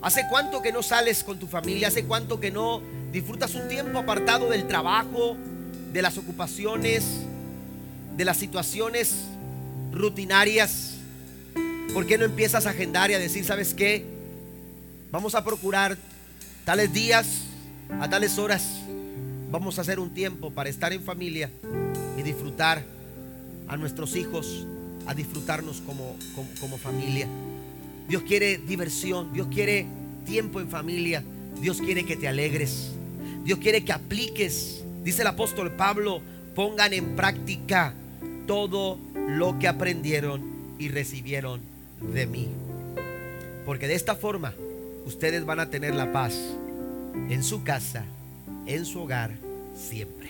¿Hace cuánto que no sales con tu familia? ¿Hace cuánto que no disfrutas un tiempo apartado del trabajo, de las ocupaciones, de las situaciones rutinarias? ¿Por qué no empiezas a agendar y a decir, ¿sabes qué? Vamos a procurar tales días, a tales horas, vamos a hacer un tiempo para estar en familia y disfrutar a nuestros hijos, a disfrutarnos como, como, como familia. Dios quiere diversión, Dios quiere tiempo en familia, Dios quiere que te alegres, Dios quiere que apliques, dice el apóstol Pablo, pongan en práctica todo lo que aprendieron y recibieron de mí. Porque de esta forma ustedes van a tener la paz en su casa, en su hogar, siempre.